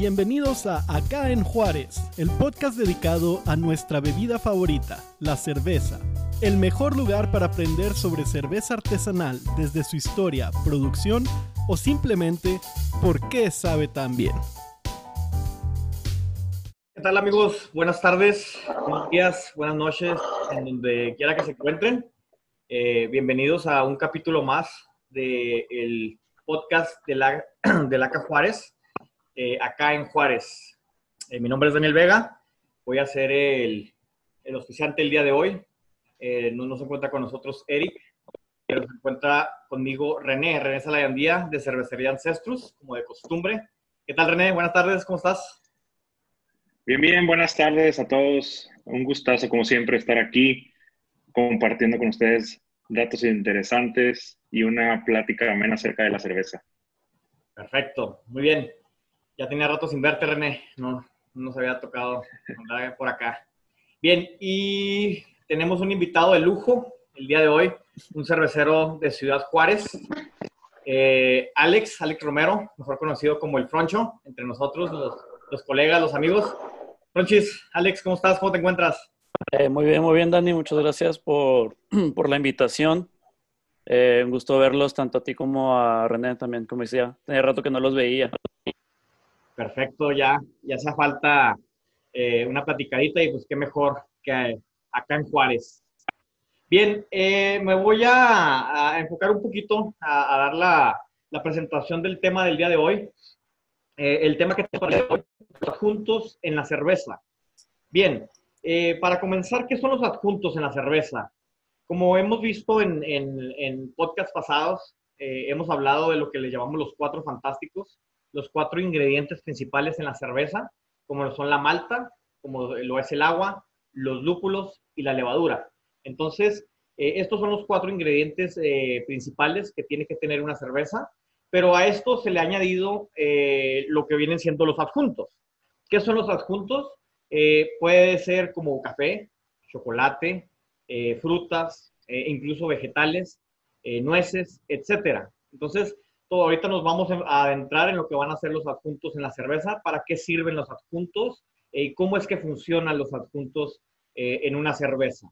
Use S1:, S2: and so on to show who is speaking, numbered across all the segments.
S1: Bienvenidos a Acá en Juárez, el podcast dedicado a nuestra bebida favorita, la cerveza. El mejor lugar para aprender sobre cerveza artesanal desde su historia, producción o simplemente por qué sabe tan bien.
S2: ¿Qué tal amigos? Buenas tardes, buenos días, buenas noches, en donde quiera que se encuentren. Eh, bienvenidos a un capítulo más del podcast de la, de Laca Juárez. Eh, acá en Juárez. Eh, mi nombre es Daniel Vega, voy a ser el, el oficiante el día de hoy. Eh, no, se encuentra con nosotros Eric, pero se encuentra conmigo René, René Salayandía de Cervecería Ancestrus, como de costumbre. ¿Qué tal René? Buenas tardes, ¿cómo estás?
S3: Bien, bien, buenas tardes a todos. Un gustazo, como siempre, estar aquí compartiendo con ustedes datos interesantes y una plática amena acerca de la cerveza.
S2: Perfecto, muy bien. Ya tenía rato sin verte, René. No, no nos había tocado andar por acá. Bien, y tenemos un invitado de lujo el día de hoy, un cervecero de Ciudad Juárez, eh, Alex, Alex Romero, mejor conocido como el Froncho, entre nosotros, los, colegas, los amigos. Fronchis, Alex, ¿cómo estás? ¿Cómo te encuentras?
S4: Eh, muy bien, muy bien, Dani. Muchas gracias por, por la invitación. Eh, un gusto verlos, tanto a ti como a René también, como decía. Tenía rato que no los veía.
S2: Perfecto, ya, ya hace falta eh, una platicadita y pues qué mejor que acá en Juárez. Bien, eh, me voy a, enfocar un poquito a, dar la, presentación del tema del día de hoy. Eh, el tema que tenemos hoy, adjuntos en la cerveza. Bien, para comenzar, ¿qué son los adjuntos en la cerveza? Como hemos visto en, en, en podcasts pasados, hemos hablado de lo que le llamamos los cuatro fantásticos los cuatro ingredientes principales en la cerveza, como lo son la malta, como lo es el agua, los lúpulos y la levadura. Entonces, eh, estos son los cuatro ingredientes eh, principales que tiene que tener una cerveza, pero a esto se le ha añadido eh, lo que vienen siendo los adjuntos. ¿Qué son los adjuntos? puede ser como café, chocolate, frutas, incluso vegetales, nueces, etcétera. Entonces, ahorita nos vamos a adentrar en lo que van a ser los adjuntos en la cerveza, para qué sirven los adjuntos y eh, cómo es que funcionan los adjuntos eh, en una cerveza.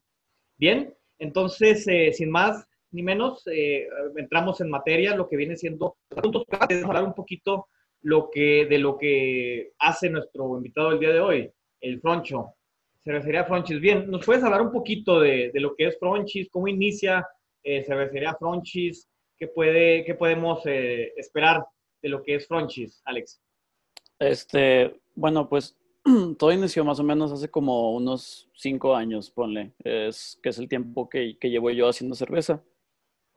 S2: Bien, entonces, eh, sin más ni menos, entramos en materia, lo que viene siendo adjuntos. hablar un poquito lo que, de lo que hace nuestro invitado el día de hoy, el Froncho. Cervecería Fronchis. Bien, ¿nos puedes hablar un poquito de, de lo que es Fronchis? ¿Cómo inicia Cervecería Fronchis? ¿Qué, puede, qué podemos eh, esperar de lo que es Fronchis, Alex?
S4: Este, bueno, pues todo inició más o menos hace como unos cinco años, ponle, es, que es el tiempo que, que llevo yo haciendo cerveza.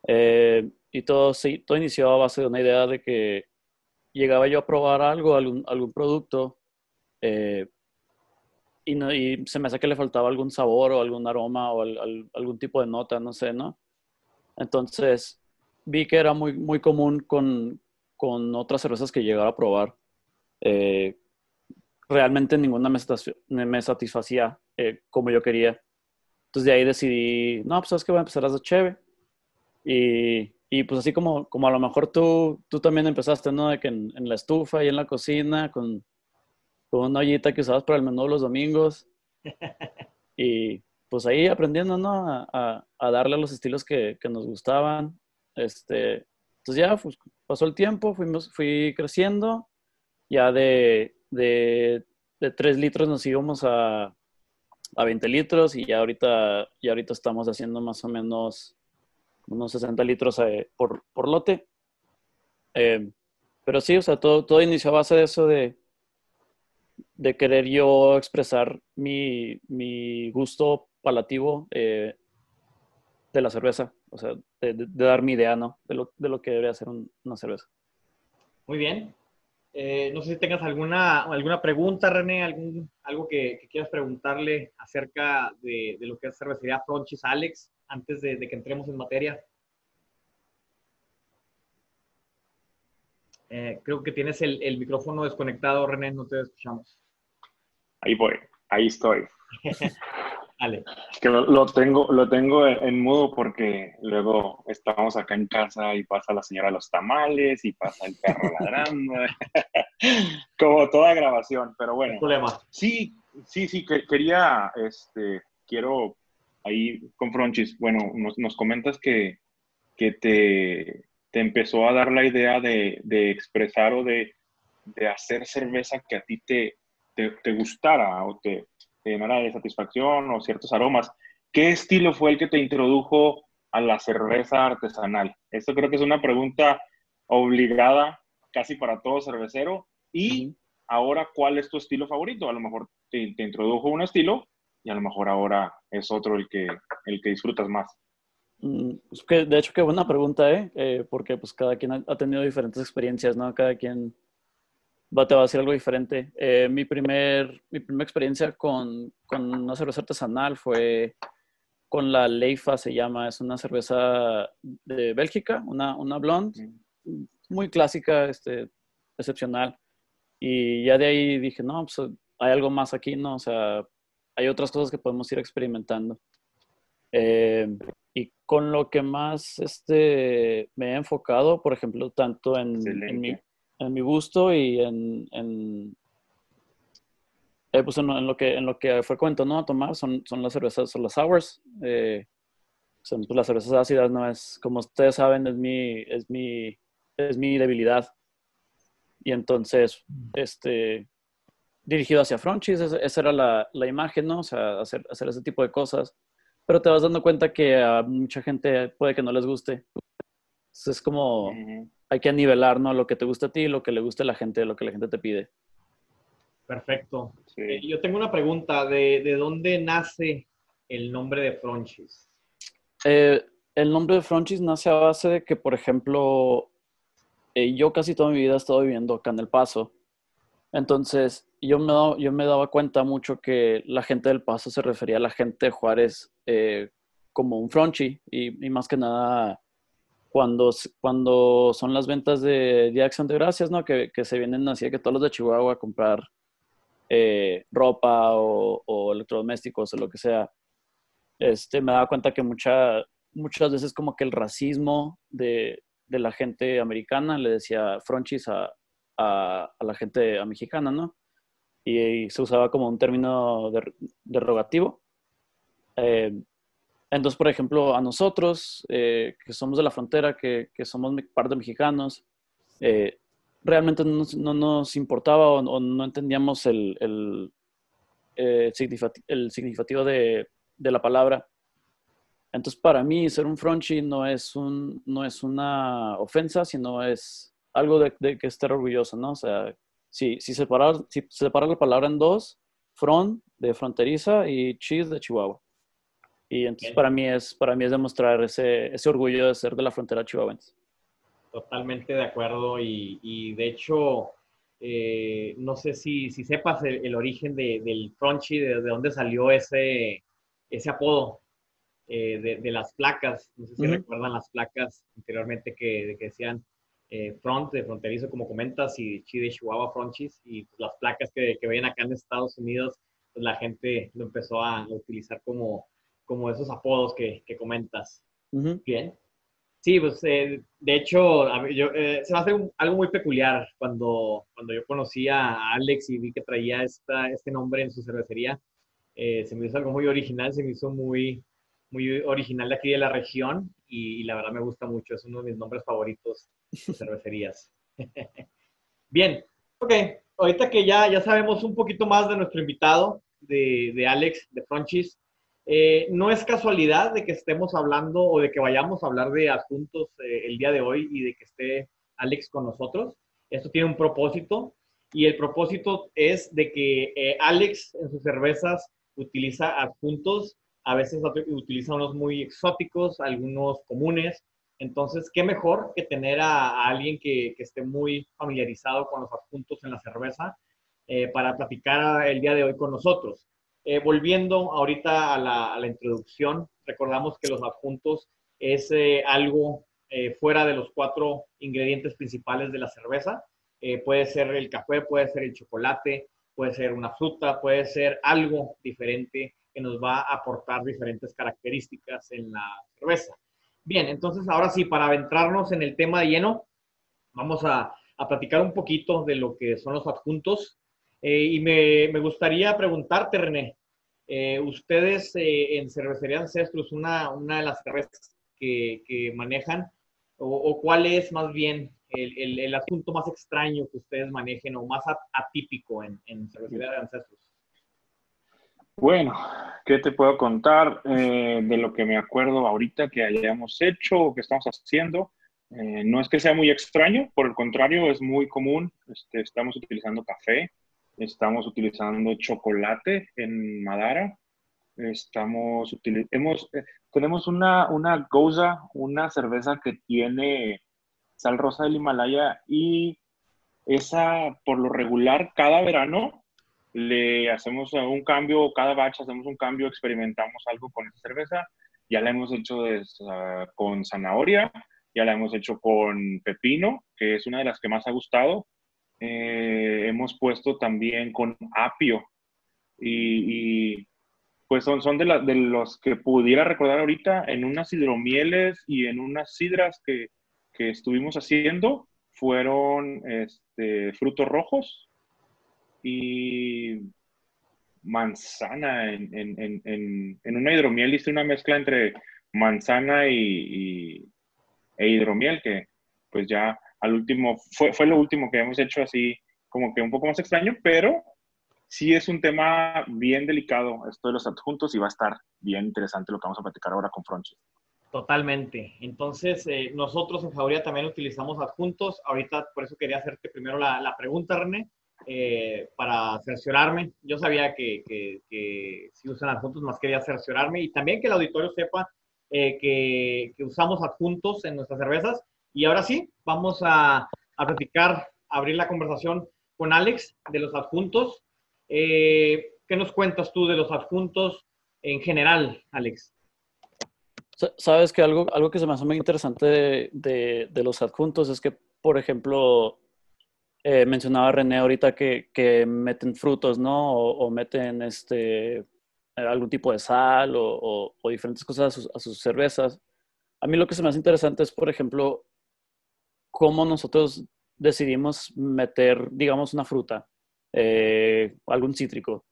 S4: Eh, y todo, sí, todo inició a base de una idea de que llegaba yo a probar algo, algún, algún producto, eh, y, no, y, se me hace que le faltaba algún sabor o algún aroma o algún tipo de nota, no sé, ¿no? Entonces, vi que era muy, muy común con, con otras cervezas que llegaba a probar. Eh, realmente ninguna me, me satisfacía eh, como yo quería. Entonces de ahí decidí, no, pues sabes que voy a empezar a hacer cheve. Y, y, pues así como, como a lo mejor tú, tú también empezaste, ¿no? De que en, la estufa y en la cocina, con, con una ollita que usabas para el menú los domingos. Y pues ahí aprendiendo, ¿no? A, a, darle a los estilos que, que, nos gustaban. Este, entonces ya pues, pasó el tiempo, fuimos, fui creciendo, ya de, de, de 3 litros nos íbamos a, a 20 litros y ya ahorita, ya ahorita estamos haciendo más o menos unos 60 litros eh, por, por, lote. Eh, pero sí, o sea, todo, todo inició a base de eso de, de querer yo expresar mi, mi gusto palativo eh, de la cerveza o sea, de, dar mi idea, ¿no? De lo, de lo que debería ser una cerveza.
S2: Muy bien. Eh, no sé si tengas alguna, alguna pregunta, René, algún, algo que, quieras preguntarle acerca de, de, lo que es cervecería Fronchis Alex, antes de, de que entremos en materia. Eh, creo que tienes el, el, micrófono desconectado, René, no te escuchamos.
S3: Ahí voy, ahí estoy. Que lo, tengo, lo tengo en mudo porque luego estamos acá en casa y pasa la señora de los tamales y pasa el perro ladrando. Como toda grabación, pero bueno.
S2: problema.
S3: Sí, sí, sí, quería, este, quiero ahí con Fronchis, bueno, nos, comentas que, que te, te, empezó a dar la idea de, de expresar o de, de, hacer cerveza que a ti te, te, gustara o te, llenara de satisfacción o ciertos aromas. ¿Qué estilo fue el que te introdujo a la cerveza artesanal? Esto creo que es una pregunta obligada casi para todo cervecero. Y ahora, ¿cuál es tu estilo favorito? A lo mejor te, te, introdujo un estilo y a lo mejor ahora es otro el que, el que disfrutas más.
S4: Mm, pues que, de hecho, qué buena pregunta, ¿eh? ¿eh? porque pues cada quien ha, tenido diferentes experiencias, ¿no? Cada quien te va a decir algo diferente. Eh, mi, primer, mi primera experiencia con, con una cerveza artesanal fue con la Leifa, se llama, es una cerveza de Bélgica, una, una blonde, muy clásica, este, excepcional. Y ya de ahí dije, no, pues hay algo más aquí, ¿no? O sea, hay otras cosas que podemos ir experimentando. Eh, y con lo que más este, me he enfocado, por ejemplo, tanto en, en, mi, en mi, gusto y en, en eh, pues en, lo que, en lo que frecuento ¿no? a tomar, son, son las cervezas, son las sours. Eh, son pues, las cervezas ácidas, ¿no? Es, como ustedes saben, es mi, es mi, es mi debilidad. Y entonces, este, dirigido hacia Fronchis, esa era la, la, imagen, ¿no? O sea, hacer, hacer ese tipo de cosas. Pero te vas dando cuenta que a mucha gente puede que no les guste. Entonces es como, hay que nivelar, ¿no? Lo que te gusta a ti, lo que le gusta a la gente, lo que la gente te pide.
S2: Perfecto. Eh, yo tengo una pregunta, ¿de, ¿de, dónde nace el nombre de Fronchis?
S4: Eh, el nombre de Fronchis nace a base de que, por ejemplo, eh, yo casi toda mi vida he estado viviendo acá en El Paso. Entonces, yo me, yo me daba cuenta mucho que la gente del Paso se refería a la gente de Juárez como un fronchi y, más que nada cuando, cuando son las ventas de Día de Acción de Gracias, ¿no? Que, que se vienen así que todos los de Chihuahua a comprar eh, ropa o, o, electrodomésticos o lo que sea. Este, me daba cuenta que mucha, muchas veces como que el racismo de, de la gente americana, le decía fronchis a, a, la gente mexicana, ¿no? Y, se usaba como un término derogativo. Eh, entonces, por ejemplo, a nosotros, eh, que somos de la frontera, que, que somos parte mexicanos, eh, realmente no, no, nos importaba o, no entendíamos el, el, el significativo de, de, la palabra. Entonces, para mí, ser un fronchi no es, un, no es una ofensa, sino es algo de, que estar orgulloso, ¿no? O sea, si, si, separar, si separar la palabra en dos, front de fronteriza y cheese de Chihuahua. Y entonces para mí es para mí es demostrar ese, ese orgullo de ser de la frontera chihuahuense.
S2: Totalmente de acuerdo y, y de hecho, eh, no sé si, si sepas el, origen de, del Fronchy, de, de, dónde salió ese, ese apodo. Eh, de, de, las placas. No sé si recuerdan las placas anteriormente que, que decían eh, front de fronterizo, como comentas, y chi de Chihuahua Fronchis, y pues, las placas que, que ven acá en Estados Unidos, pues la gente lo empezó a, utilizar como, como esos apodos que, que comentas. Bien. Sí, pues eh, de hecho, yo, se me hace algo muy peculiar cuando, cuando yo conocí a Alex y vi que traía esta, este nombre en su cervecería. se me hizo algo muy original, se me hizo muy, muy original de aquí de la región y, la verdad me gusta mucho, es uno de mis nombres favoritos de cervecerías. Bien, ok, ahorita que ya, ya sabemos un poquito más de nuestro invitado, de, de Alex, de Fronchis, eh, no es casualidad de que estemos hablando o de que vayamos a hablar de asuntos eh, el día de hoy y de que esté Alex con nosotros. Esto tiene un propósito y el propósito es de que eh, Alex en sus cervezas utiliza adjuntos a veces utiliza unos muy exóticos, algunos comunes. Entonces, ¿qué mejor que tener a, alguien que, que, esté muy familiarizado con los adjuntos en la cerveza para platicar el día de hoy con nosotros? Eh, volviendo ahorita a la, a la, introducción, recordamos que los adjuntos es eh, algo fuera de los cuatro ingredientes principales de la cerveza. puede ser el café, puede ser el chocolate, puede ser una fruta, puede ser algo diferente que nos va a aportar diferentes características en la cerveza. Bien, entonces ahora sí, para adentrarnos en el tema de lleno, vamos a, platicar un poquito de lo que son los adjuntos. Y me, me, gustaría preguntarte, René, ustedes en Cervecería Ancestros, una, una de las cervezas que, que manejan, o, o, cuál es más bien el, el, el, asunto más extraño que ustedes manejen o más atípico en, en Cervecería de Ancestros?
S3: Bueno, ¿qué te puedo contar eh, de lo que me acuerdo ahorita que hayamos hecho o que estamos haciendo? Eh, no es que sea muy extraño, por el contrario, es muy común. Este, estamos utilizando café, estamos utilizando chocolate en Madara, estamos hemos, eh, tenemos una, una Goza, una cerveza que tiene sal rosa del Himalaya y esa, por lo regular, cada verano le hacemos un cambio, cada batch hacemos un cambio, experimentamos algo con esa cerveza. Ya la hemos hecho con zanahoria, ya la hemos hecho con pepino, que es una de las que más ha gustado. Eh, hemos puesto también con apio y, pues son, son de, los que pudiera recordar ahorita en unas hidromieles y en unas sidras que, que estuvimos haciendo fueron este, frutos rojos, y manzana. En, en, en, en una hidromiel hice una mezcla entre manzana y, e hidromiel, que pues ya al último, fue, fue lo último que hemos hecho así como que un poco más extraño, pero sí es un tema bien delicado esto de los adjuntos y va a estar bien interesante lo que vamos a platicar ahora con Fronchi.
S2: Totalmente. Entonces, eh, nosotros en Jauría también utilizamos adjuntos. Ahorita, por eso quería hacerte primero la, la pregunta, René. Eh, para cerciorarme. Yo sabía que, que, si usan adjuntos, más quería cerciorarme y también que el auditorio sepa eh, que, que, usamos adjuntos en nuestras cervezas. Y ahora sí, vamos a, a platicar, a abrir la conversación con Alex de los adjuntos. Eh, ¿Qué nos cuentas tú de los adjuntos en general, Alex?
S4: Sabes que algo, algo que se me hace muy interesante de, de, de los adjuntos es que, por ejemplo, eh, mencionaba René ahorita que, que meten frutos, ¿no? O, meten este, algún tipo de sal o, o, diferentes cosas a sus, a sus, cervezas. A mí lo que se me hace interesante es, por ejemplo, cómo nosotros decidimos meter, digamos, una fruta, eh, algún cítrico.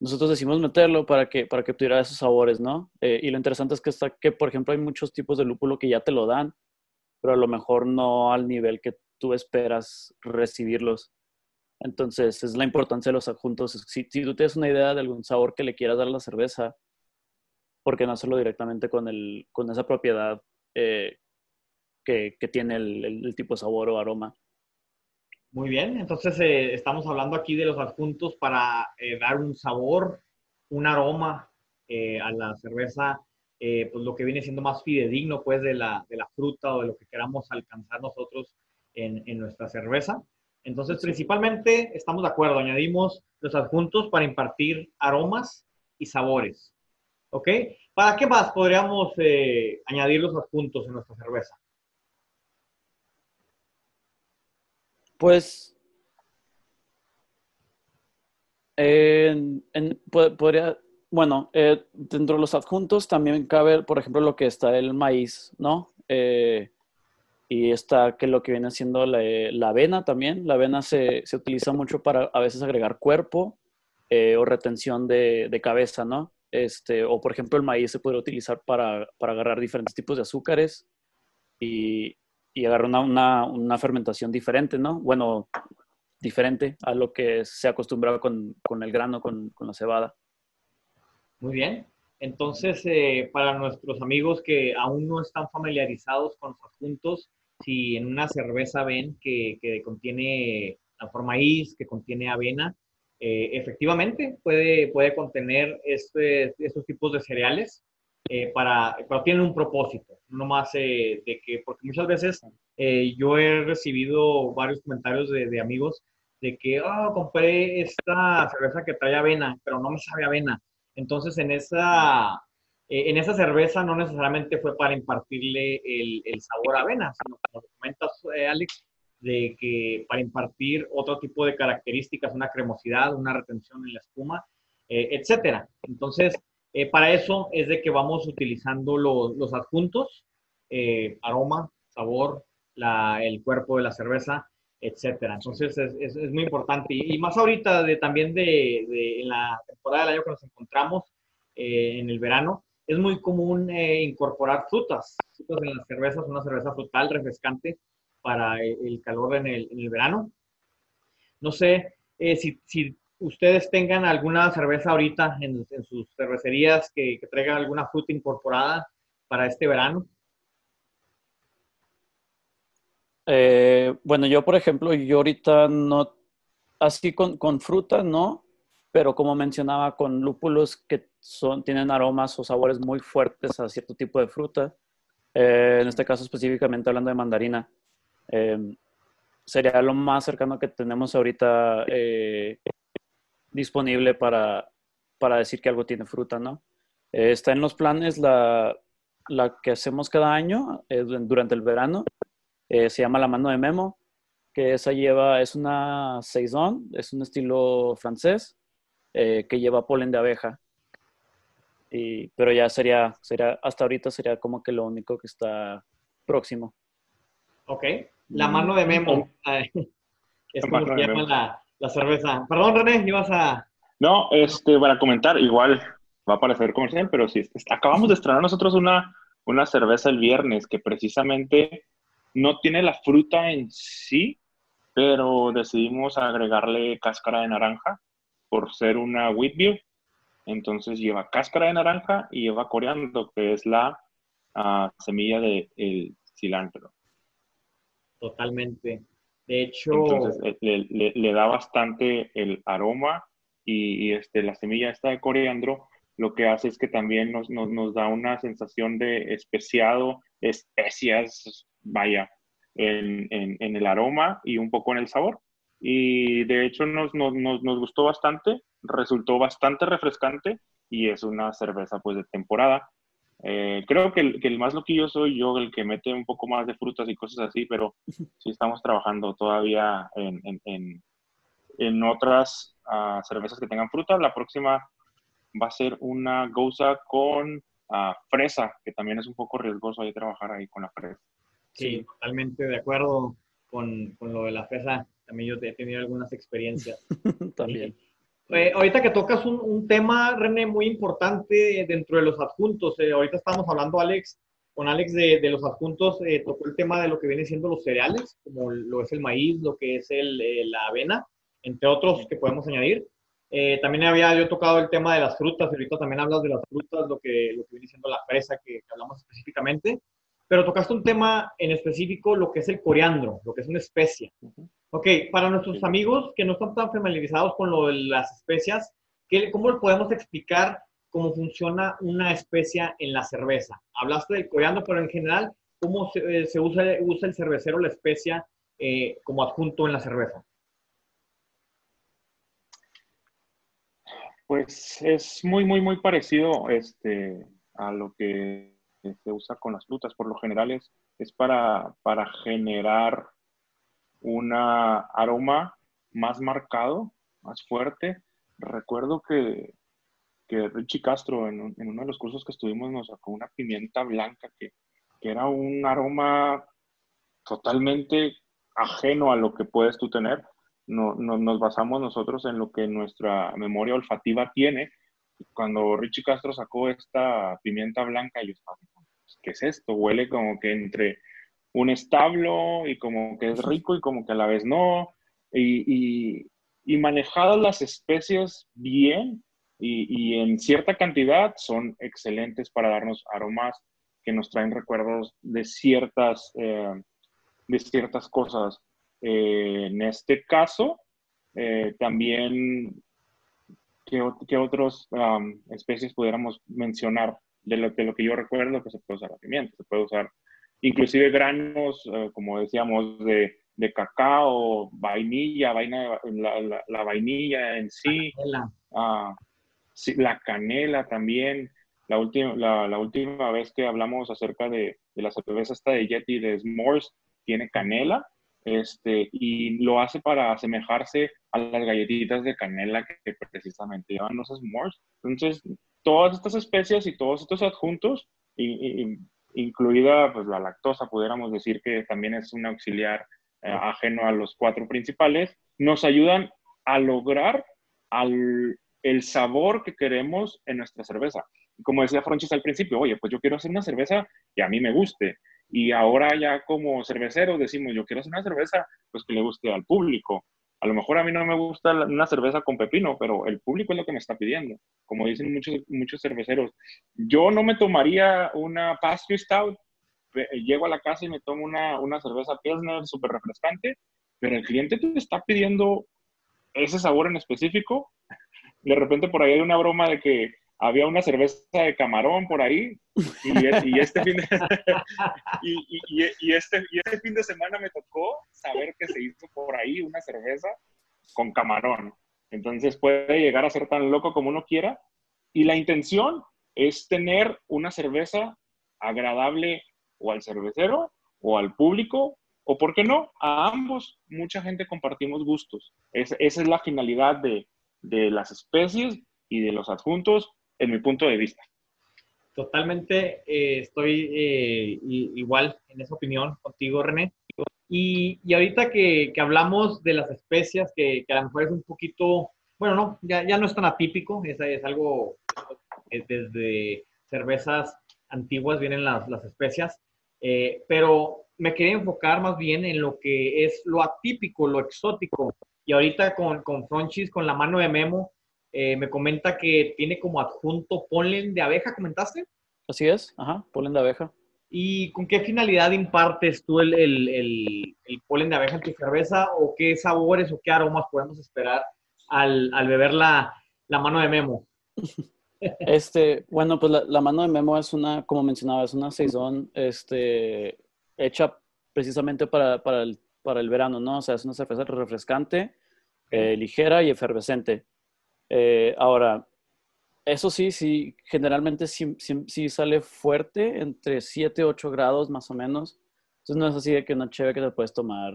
S4: Nosotros decidimos meterlo para que, para que tuviera esos sabores, ¿no? Eh, y lo interesante es que, está, que, por ejemplo, hay muchos tipos de lúpulo que ya te lo dan, pero a lo mejor no al nivel que tú esperas recibirlos. Entonces, es la importancia de los adjuntos. Si, si, tú tienes una idea de algún sabor que le quieras dar a la cerveza, ¿por qué no hacerlo directamente con, el, con esa propiedad eh, que, que, tiene el, el, tipo de sabor o aroma?
S2: Muy bien, entonces eh, estamos hablando aquí de los adjuntos para eh, dar un sabor, un aroma eh, a la cerveza, eh, pues lo que viene siendo más fidedigno pues de la, de la fruta o de lo que queramos alcanzar nosotros en, nuestra cerveza. Entonces, principalmente estamos de acuerdo, añadimos los adjuntos para impartir aromas y sabores. ¿Ok? ¿Para qué más podríamos eh, añadir los adjuntos en nuestra cerveza?
S4: Pues, podría, bueno, eh, dentro de los adjuntos también cabe, por ejemplo, lo que está el maíz, ¿no? Eh, y está que lo que viene siendo la, la avena también. La avena se, se, utiliza mucho para a veces agregar cuerpo eh, o retención de, de, cabeza, ¿no? Este, o por ejemplo el maíz se puede utilizar para, para agarrar diferentes tipos de azúcares y, y agarrar una, una, una, fermentación diferente, ¿no? Bueno, diferente a lo que se acostumbraba con, con el grano, con, con, la cebada.
S2: Muy bien. Entonces, eh, para nuestros amigos que aún no están familiarizados con los adjuntos, si en una cerveza ven que, que contiene la forma maíz, que contiene avena, eh, efectivamente puede, puede contener este, estos tipos de cereales, eh, para, pero tienen un propósito, no más eh, de que, porque muchas veces eh, yo he recibido varios comentarios de, amigos de que, oh, compré esta cerveza que trae avena, pero no me sabe avena. Entonces, en esa, en esa cerveza no necesariamente fue para impartirle el, el sabor a avena, sino como comentas, Alex, de que para impartir otro tipo de características, una cremosidad, una retención en la espuma, etcétera. Entonces, eh, para eso es de que vamos utilizando los, los adjuntos, eh, aroma, sabor, la, el cuerpo de la cerveza. etcétera. Entonces es, es, muy importante. Y, más ahorita de, también de, en la temporada del año que nos encontramos eh, en el verano, es muy común eh, incorporar frutas. Frutas en las cervezas, una cerveza frutal refrescante para el, calor en el, en el, verano. No sé eh, si, ustedes tengan alguna cerveza ahorita en, sus cervecerías que, que traigan alguna fruta incorporada para este verano.
S4: Eh, bueno, yo por ejemplo, yo ahorita no, así con, con, fruta, no, pero como mencionaba, con lúpulos que son, tienen aromas o sabores muy fuertes a cierto tipo de fruta, eh, en este caso específicamente hablando de mandarina, eh, sería lo más cercano que tenemos ahorita disponible para, para decir que algo tiene fruta, ¿no? está en los planes la, la que hacemos cada año durante el verano, eh, se llama La Mano de Memo, que esa lleva, es una saison, es un estilo francés, eh, que lleva polen de abeja. Y, pero ya sería, sería, hasta ahorita sería como que lo único que está próximo.
S2: Ok, La Mano de Memo. es como se llama la, la, cerveza. Perdón, René, ibas a...
S3: No, este, para comentar, igual va a parecer comercial, pero sí, acabamos de estrenar nosotros una, una cerveza el viernes que precisamente no tiene la fruta en sí, pero decidimos agregarle cáscara de naranja por ser una wheat beer. Entonces lleva cáscara de naranja y lleva coriandro, que es la ah, semilla del cilantro.
S2: Totalmente. De hecho...
S3: Entonces eh, le, da bastante el aroma y, este, la semilla esta de coriandro lo que hace es que también nos, nos da una sensación de especiado, especias, vaya, en, en, el aroma y un poco en el sabor. Y de hecho nos, nos, gustó bastante, resultó bastante refrescante y es una cerveza pues de temporada. Eh, creo que el, que el, más loquillo soy yo, el que mete un poco más de frutas y cosas así, pero sí estamos trabajando todavía en, en, en otras uh, cervezas que tengan fruta. La próxima va a ser una goza con uh, fresa, que también es un poco riesgoso ahí trabajar ahí con la fresa.
S2: Sí, totalmente de acuerdo con, con, lo de la fresa. También yo he tenido algunas experiencias.
S4: También.
S2: Eh, ahorita que tocas un, un, tema, René, muy importante dentro de los adjuntos. Eh, ahorita estamos hablando, Alex, con Alex de, de los adjuntos, eh, tocó el tema de lo que viene siendo los cereales, como lo es el maíz, lo que es el, eh, la avena, entre otros que podemos añadir. Eh, también había yo tocado el tema de las frutas, ahorita también hablas de las frutas, lo que, lo que viene siendo la fresa que, que hablamos específicamente pero tocaste un tema en específico, lo que es el coriandro, lo que es una especia. Ok, para nuestros amigos que no están tan familiarizados con lo de las especias, ¿qué, ¿cómo podemos explicar cómo funciona una especia en la cerveza? Hablaste del coriandro, pero en general, ¿cómo se, eh, se usa, usa, el cervecero la especia eh, como adjunto en la cerveza?
S3: Pues es muy, muy, muy parecido este, a lo que se usa con las frutas. Por lo general es, para, para generar un aroma más marcado, más fuerte. Recuerdo que, que Richie Castro en, en, uno de los cursos que estuvimos nos sacó una pimienta blanca que, que era un aroma totalmente ajeno a lo que puedes tú tener. No, no, nos basamos nosotros en lo que nuestra memoria olfativa tiene. Cuando Richie Castro sacó esta pimienta blanca, yo estaba ¿qué es esto? Huele como que entre un establo y como que es rico y como que a la vez no. Y, y, manejadas las especies bien y, y, en cierta cantidad son excelentes para darnos aromas que nos traen recuerdos de ciertas, eh, de ciertas cosas. Eh, en este caso, eh, también, ¿qué, qué otras um, especies pudiéramos mencionar? De lo, de lo que yo recuerdo que se puede usar la pimienta, se puede usar inclusive granos, uh, como decíamos, de, de, cacao, vainilla, vaina, la, la, vainilla en sí,
S2: la,
S3: sí, la canela también. La última, la, última vez que hablamos acerca de, de la cerveza esta de Yeti de S'mores, tiene canela, este, y lo hace para asemejarse a las galletitas de canela que, que precisamente llevan los s'mores. Entonces, todas estas especies y todos estos adjuntos, incluida pues, la lactosa, pudiéramos decir que también es un auxiliar ajeno a los cuatro principales, nos ayudan a lograr el sabor que queremos en nuestra cerveza. Como decía Francis al principio, oye, pues yo quiero hacer una cerveza que a mí me guste. Y ahora ya como cerveceros decimos, yo quiero hacer una cerveza pues que le guste al público. A lo mejor a mí no me gusta una cerveza con pepino, pero el público es lo que me está pidiendo. Como dicen muchos, muchos cerveceros, yo no me tomaría una pastry stout, llego a la casa y me tomo una, una cerveza Pilsner súper refrescante, pero el cliente te está pidiendo ese sabor en específico. De repente por ahí hay una broma de que había una cerveza de camarón por ahí y, este, fin de, y, este, y este fin de semana me tocó saber que se hizo por ahí una cerveza con camarón. Entonces puede llegar a ser tan loco como uno quiera. Y la intención es tener una cerveza agradable o al cervecero o al público o, ¿por qué no?, a ambos. Mucha gente compartimos gustos. esa es la finalidad de, de las especies y de los adjuntos en mi punto de vista.
S2: Totalmente eh, estoy eh, igual en esa opinión contigo, René. Y, y ahorita que, que, hablamos de las especias, que, que, a lo mejor es un poquito, bueno, no, ya, ya no es tan atípico, es, es algo, es desde cervezas antiguas vienen las, las especias, eh, pero me quería enfocar más bien en lo que es lo atípico, lo exótico. Y ahorita con, con Fronchis, con la mano de Memo, eh, me comenta que tiene como adjunto polen de abeja, ¿comentaste?
S4: Así es, ajá, polen de abeja.
S2: ¿Y con qué finalidad impartes tú el, el, el, polen de abeja en tu cerveza o qué sabores o qué aromas podemos esperar al, al beber la, la, mano de Memo?
S4: Este, bueno, pues la, la, mano de Memo es una, como mencionaba, es una saison este, hecha precisamente para, para, el, para el verano, ¿no? O sea, es una cerveza refrescante, eh, ligera y efervescente. Eh, ahora, eso sí, sí, generalmente sí, sí, sale fuerte, entre 7 8 grados más o menos. Entonces no es así de que una chévere que te puedes tomar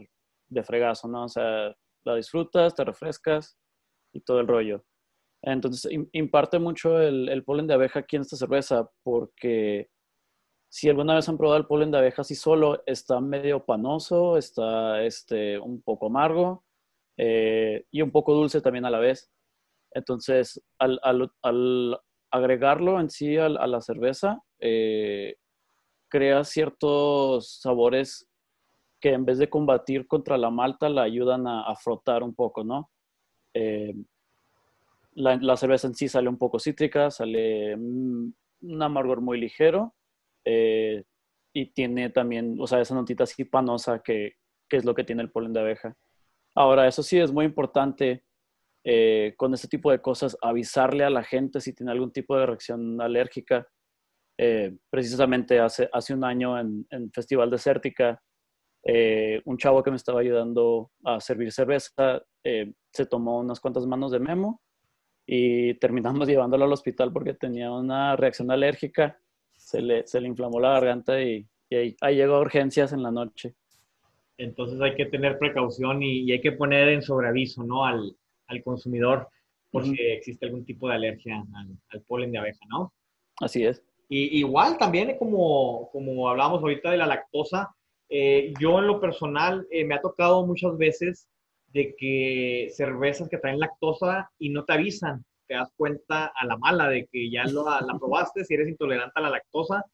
S4: de fregazo, ¿no? O sea, la disfrutas, te refrescas y todo el rollo. Entonces, imparte mucho el, el, polen de abeja aquí en esta cerveza porque si alguna vez han probado el polen de abeja así solo, está medio panoso, está este, un poco amargo eh, y un poco dulce también a la vez. Entonces, al, agregarlo en sí a, la cerveza, eh, crea ciertos sabores que en vez de combatir contra la malta, la ayudan a, frotar un poco, ¿no? Eh, la, cerveza en sí sale un poco cítrica, sale un amargor muy ligero eh, y tiene también, o sea, esa notita así panosa que, es lo que tiene el polen de abeja. Ahora, eso sí es muy importante eh, con este tipo de cosas, avisarle a la gente si tiene algún tipo de reacción alérgica. Eh, precisamente hace, hace un año en, en Festival Desértica, eh, un chavo que me estaba ayudando a servir cerveza se tomó unas cuantas manos de memo y terminamos llevándolo al hospital porque tenía una reacción alérgica. Se le, se le inflamó la garganta y, ahí, llegó a urgencias en la noche.
S2: Entonces hay que tener precaución y, y hay que poner en sobreaviso, ¿no? Al, al consumidor por si existe algún tipo de alergia al, polen de abeja, ¿no?
S4: Así es.
S2: Y, igual también, como, como hablábamos ahorita de la lactosa, eh, yo en lo personal eh, me ha tocado muchas veces de que cervezas que traen lactosa y no te avisan, te das cuenta a la mala de que ya lo, la probaste, si eres intolerante a la lactosa,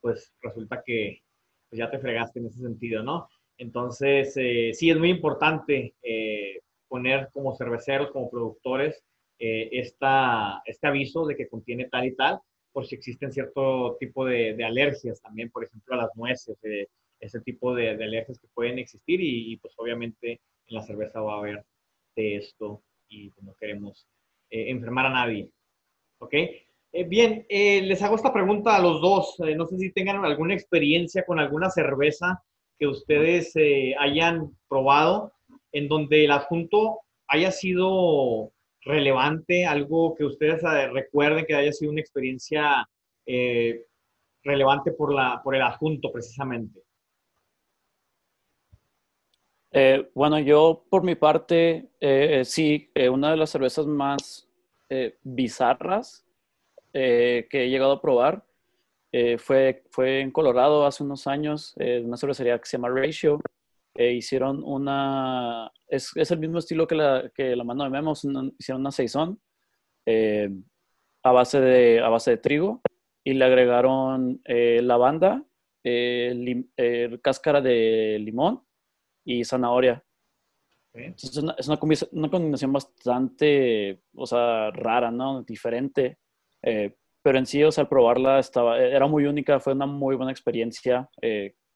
S2: pues resulta que pues ya te fregaste en ese sentido, ¿no? Entonces, eh, sí, es muy importante poner como cerveceros, como productores, eh, esta, este aviso de que contiene tal y tal, por si existen cierto tipo de, de alergias también, por ejemplo, a las nueces, eh, ese tipo de, de, alergias que pueden existir y, pues obviamente en la cerveza va a haber de esto y pues, no queremos eh, enfermar a nadie. ¿Ok? Eh, bien, les hago esta pregunta a los dos. no sé si tengan alguna experiencia con alguna cerveza que ustedes hayan probado en donde el adjunto haya sido relevante, algo que ustedes eh, recuerden que haya sido una experiencia eh, relevante por, la, por el adjunto precisamente.
S4: Eh, bueno, yo por mi parte, sí, una de las cervezas más bizarras que he llegado a probar fue, fue en Colorado hace unos años, una cervecería que se llama Ratio eh, hicieron una, es, es, el mismo estilo que la, que la mano de Memo, hicieron una saison eh, a, base de, a base de trigo y le agregaron eh, lavanda, cáscara de limón y zanahoria. es, una, es una, combinación, bastante, o sea, rara, ¿no? Diferente. pero en sí, o sea, al probarla estaba, era muy única, fue una muy buena experiencia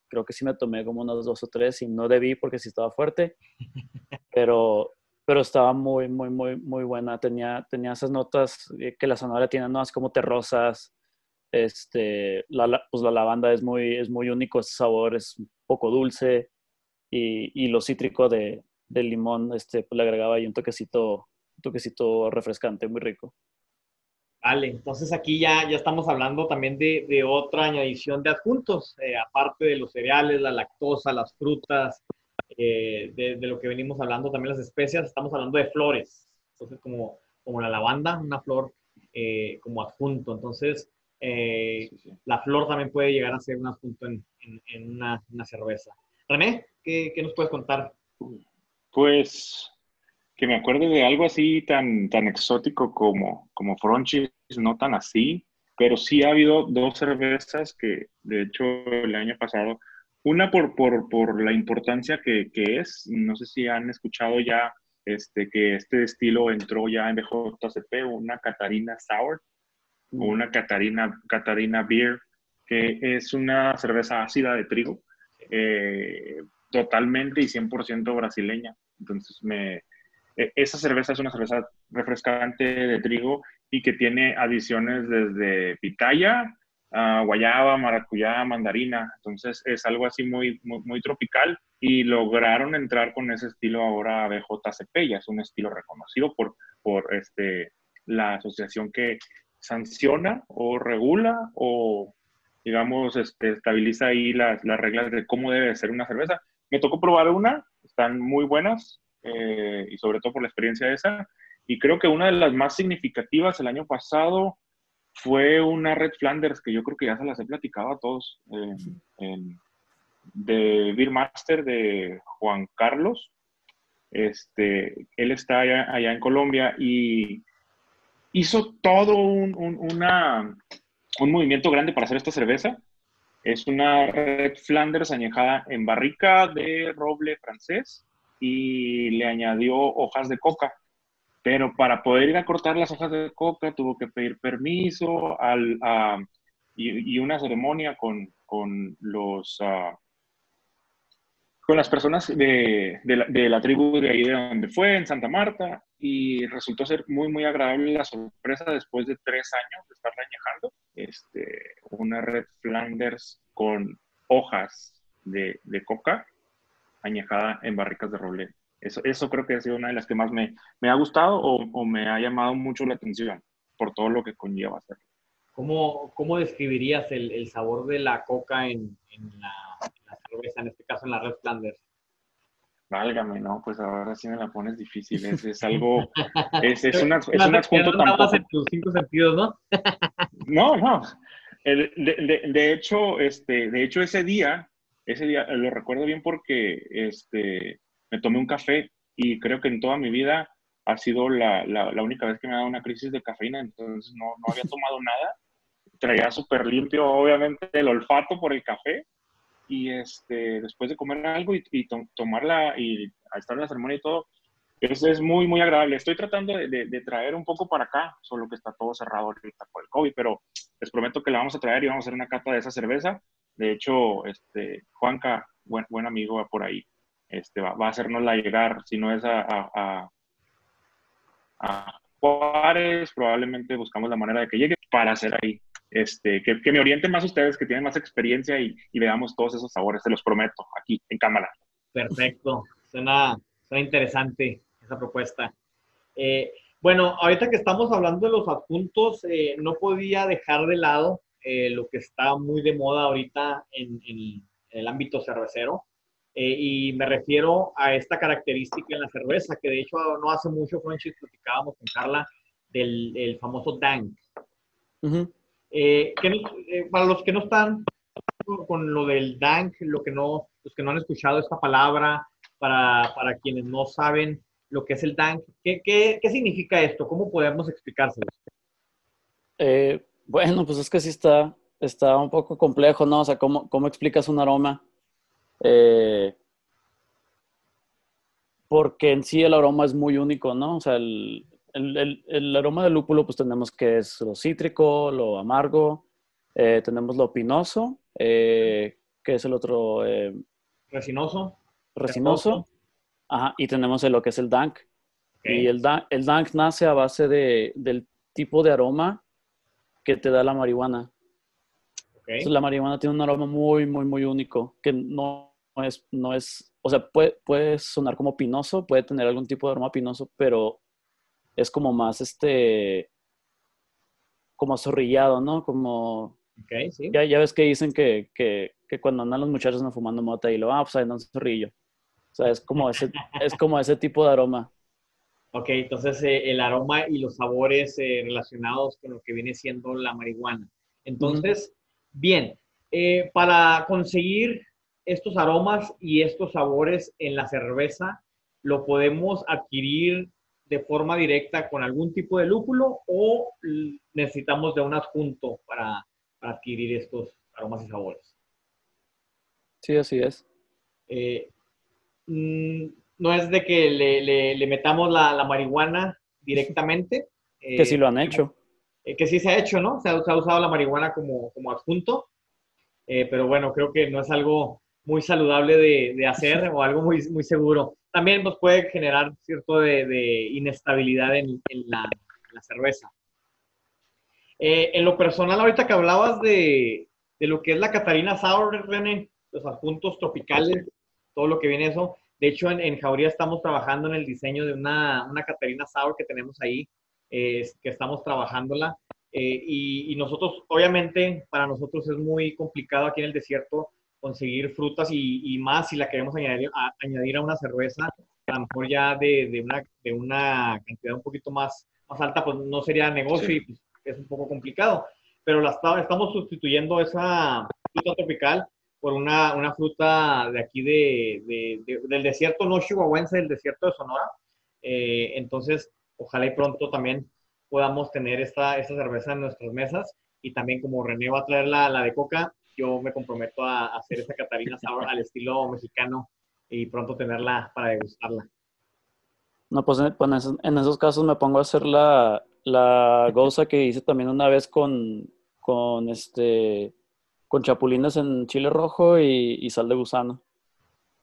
S4: creo que sí me tomé como unos dos o tres y no debí porque sí estaba fuerte, pero, pero estaba muy, muy, muy, muy buena. Tenía, tenía esas notas que la zanahoria tiene, ¿no? Es como terrosas, este, la, pues la lavanda es muy, es muy único, ese sabor es un poco dulce y, y lo cítrico de, del limón, este, pues le agregaba ahí un toquecito, un toquecito refrescante, muy rico.
S2: Vale, entonces aquí ya, ya estamos hablando también de, de otra añadición de adjuntos, eh, aparte de los cereales, la lactosa, las frutas, eh, de, de, lo que venimos hablando, también las especias, estamos hablando de flores, entonces como, como la lavanda, una flor eh, como adjunto, entonces la flor también puede llegar a ser un adjunto en, en, en una, una, cerveza. René, ¿qué, ¿qué nos puedes contar?
S3: Pues que me acuerde de algo así tan, tan exótico como, como Fronchis, no tan así, pero sí ha habido dos cervezas que, de hecho, el año pasado, una por, por, por la importancia que, que, es, no sé si han escuchado ya este, que este estilo entró ya en BJCP, una Catarina Sour o mm. una Catarina, Catarina Beer, que es una cerveza ácida de trigo, eh, totalmente y 100% brasileña. Entonces me, esa cerveza es una cerveza refrescante de trigo y que tiene adiciones desde pitaya, guayaba, maracuyá, mandarina. Entonces es algo así muy, muy, tropical y lograron entrar con ese estilo ahora a BJCP. Ya es un estilo reconocido por, por este, la asociación que sanciona o regula o, digamos, este, estabiliza ahí las, las reglas de cómo debe ser una cerveza. Me tocó probar una, están muy buenas, eh, y sobre todo por la experiencia esa. Y creo que una de las más significativas el año pasado fue una Red Flanders, que yo creo que ya se las he platicado a todos, de Beer Master de Juan Carlos. Este, él está allá, allá en Colombia y hizo todo un, un, una, un movimiento grande para hacer esta cerveza. Es una Red Flanders añejada en barrica de roble francés y le añadió hojas de coca. Pero para poder ir a cortar las hojas de coca tuvo que pedir permiso al, y, una ceremonia con, con los, uh, con las personas de, de, la, de, la, tribu de ahí de donde fue, en Santa Marta, y resultó ser muy, muy agradable la sorpresa después de tres años de estar añejando. Este, una Red Flanders con hojas de, de coca añejada en barricas de roble. Eso, eso creo que ha sido una de las que más me, me ha gustado o, o, me ha llamado mucho la atención por todo lo que conlleva hacerlo.
S2: ¿Cómo, cómo describirías el, el, sabor de la coca en, en, la, en, la, cerveza, en este caso en la Red Flanders?
S3: Válgame, no, pues ahora sí me la pones difícil. Es, es algo, es, es, una, es un adjunto tampoco.
S2: en tus cinco sentidos, ¿no?
S3: no, no. El, de, de, de, hecho, este, de hecho, ese día ese día eh, lo recuerdo bien porque este, me tomé un café y creo que en toda mi vida ha sido la, la, la única vez que me ha dado una crisis de cafeína, entonces no, no había tomado nada. Traía súper limpio, obviamente, el olfato por el café. Y este, después de comer algo y, y to tomarla y estar en la ceremonia y todo, eso es muy, muy agradable. Estoy tratando de, traer un poco para acá, solo que está todo cerrado ahorita por el COVID, pero les prometo que la vamos a traer y vamos a hacer una cata de esa cerveza de hecho, este, Juanca, buen, amigo por ahí, este, va, va a hacernosla llegar, si no es a, a, a, Juárez, probablemente buscamos la manera de que llegue para hacer ahí. Este, que, que me orienten más ustedes, que tienen más experiencia y, y, veamos todos esos sabores, se los prometo, aquí en cámara.
S2: Perfecto, suena, suena interesante esa propuesta. Eh, bueno, ahorita que estamos hablando de los adjuntos, eh, no podía dejar de lado eh, lo que está muy de moda ahorita en, en, el ámbito cervecero. Eh, y me refiero a esta característica en la cerveza, que de hecho no hace mucho, Francis, platicábamos con Carla del el famoso dank. Uh -huh. eh, que no, eh, para los que no están con lo del dank, lo que no, los que no han escuchado esta palabra, para, para quienes no saben lo que es el Dank, ¿qué, qué, qué significa esto? ¿Cómo podemos explicárselo?
S4: Eh, bueno, pues es que sí está, está un poco complejo, ¿no? O sea, ¿cómo, cómo explicas un aroma? Eh, porque en sí el aroma es muy único, ¿no? O sea, el, el, el, aroma del lúpulo, pues tenemos que es lo cítrico, lo amargo, eh, tenemos lo pinoso, que es el otro...
S2: Resinoso.
S4: Resinoso. Ajá, y tenemos lo que es el dank. Y el el dank nace a base de, del tipo de aroma que te da la marihuana. Entonces, la marihuana tiene un aroma muy, muy, muy único, que no es, no es o sea, puede, puede sonar como pinoso, puede tener algún tipo de aroma pinoso, pero es como más este, como zorrillado, ¿no? Como...
S2: Okay, sí.
S4: ya, ya ves que dicen que, que, que, cuando andan los muchachos no fumando mota y lo, ah, pues ahí un zorrillo. O sea, es como ese, es como ese tipo de aroma.
S2: Ok, entonces eh, el aroma y los sabores eh, relacionados con lo que viene siendo la marihuana. Entonces, bien, eh, para conseguir estos aromas y estos sabores en la cerveza lo podemos adquirir de forma directa con algún tipo de lúpulo o necesitamos de un adjunto para, adquirir estos aromas y sabores?
S4: Sí, así es.
S2: Eh, mm, no es de que le, metamos la, marihuana directamente.
S4: que sí lo han hecho.
S2: Eh, que sí se ha hecho, ¿no? Se ha, usado la marihuana como, como adjunto. Eh, pero bueno, creo que no es algo muy saludable de, hacer o algo muy, muy seguro. También nos puede generar cierto de, inestabilidad en, la, cerveza. Eh, en lo personal, ahorita que hablabas de, lo que es la Catarina Sour, René, los adjuntos tropicales, todo lo que viene eso. De hecho, en, en Jauría estamos trabajando en el diseño de una, una Catarina Sour que tenemos ahí, que estamos trabajándola. Eh, y, y, nosotros, obviamente, para nosotros es muy complicado aquí en el desierto conseguir frutas y, más si la queremos añadir a, añadir a una cerveza, a lo mejor ya de, de, una, de una cantidad un poquito más, más alta, pues no sería negocio y pues, es un poco complicado. Pero la, estamos sustituyendo esa fruta tropical por una, una fruta de aquí de, del desierto no chihuahuense, del desierto de Sonora. Eh, entonces, ojalá y pronto también podamos tener esta, esta cerveza en nuestras mesas. Y también como René va a traer la, la de coca, yo me comprometo a hacer esa Catarina Sour al estilo mexicano y pronto tenerla para degustarla.
S4: No, pues, pues en, esos, casos me pongo a hacer la, la goza que hice también una vez con, con, este, con chapulines en chile rojo y, sal de gusano.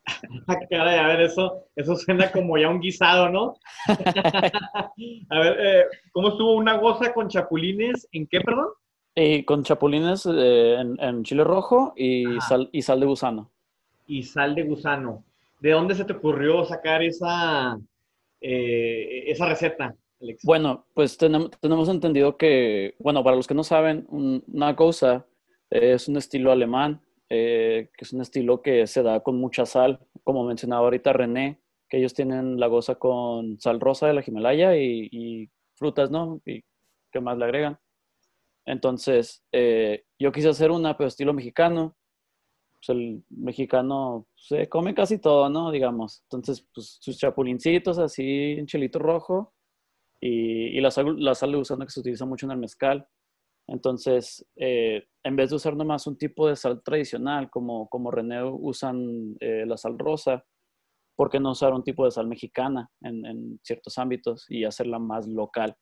S2: Caray, a ver, eso, eso suena como ya un guisado, ¿no? a ver, eh, ¿cómo estuvo una goza con chapulines? ¿En qué, perdón?
S4: Y con chapulines eh, en, chile rojo y sal, y sal de gusano.
S2: Y sal de gusano. ¿De dónde se te ocurrió sacar esa, eh, esa receta, Alex?
S4: Bueno, pues tenemos, tenemos, entendido que, bueno, para los que no saben, una cosa es un estilo alemán, eh, que es un estilo que se da con mucha sal, como mencionaba ahorita René, que ellos tienen la goza con sal rosa de la Himalaya y, y frutas, ¿no? ¿Y qué más le agregan? Entonces, eh, yo quise hacer una, pero estilo mexicano. Pues el mexicano se come casi todo, ¿no? Digamos. Entonces, pues sus chapulincitos así en chelito rojo y, la, sal, la sal de gusano que se utiliza mucho en el mezcal. Entonces, eh, en vez de usar nomás un tipo de sal tradicional, como, como René usan eh, la sal rosa, ¿por qué no usar un tipo de sal mexicana en, ciertos ámbitos y hacerla más local?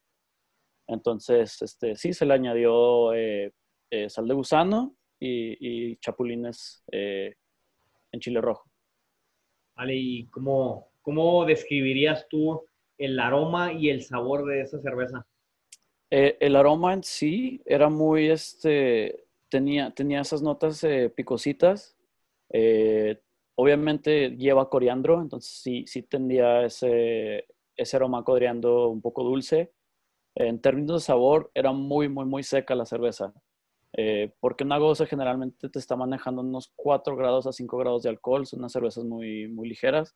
S4: Entonces, este, sí, se le añadió eh, sal de gusano y, chapulines en chile rojo.
S2: Vale, ¿y cómo, cómo describirías tú el aroma y el sabor de esa cerveza?
S4: El aroma en sí era muy, este, tenía, tenía esas notas picositas. obviamente lleva coriandro, entonces sí, sí tendría ese, ese aroma coriandro un poco dulce en términos de sabor, era muy, muy, muy seca la cerveza. Eh, porque una goza generalmente te está manejando unos 4 grados a 5 grados de alcohol, son unas cervezas muy, muy ligeras.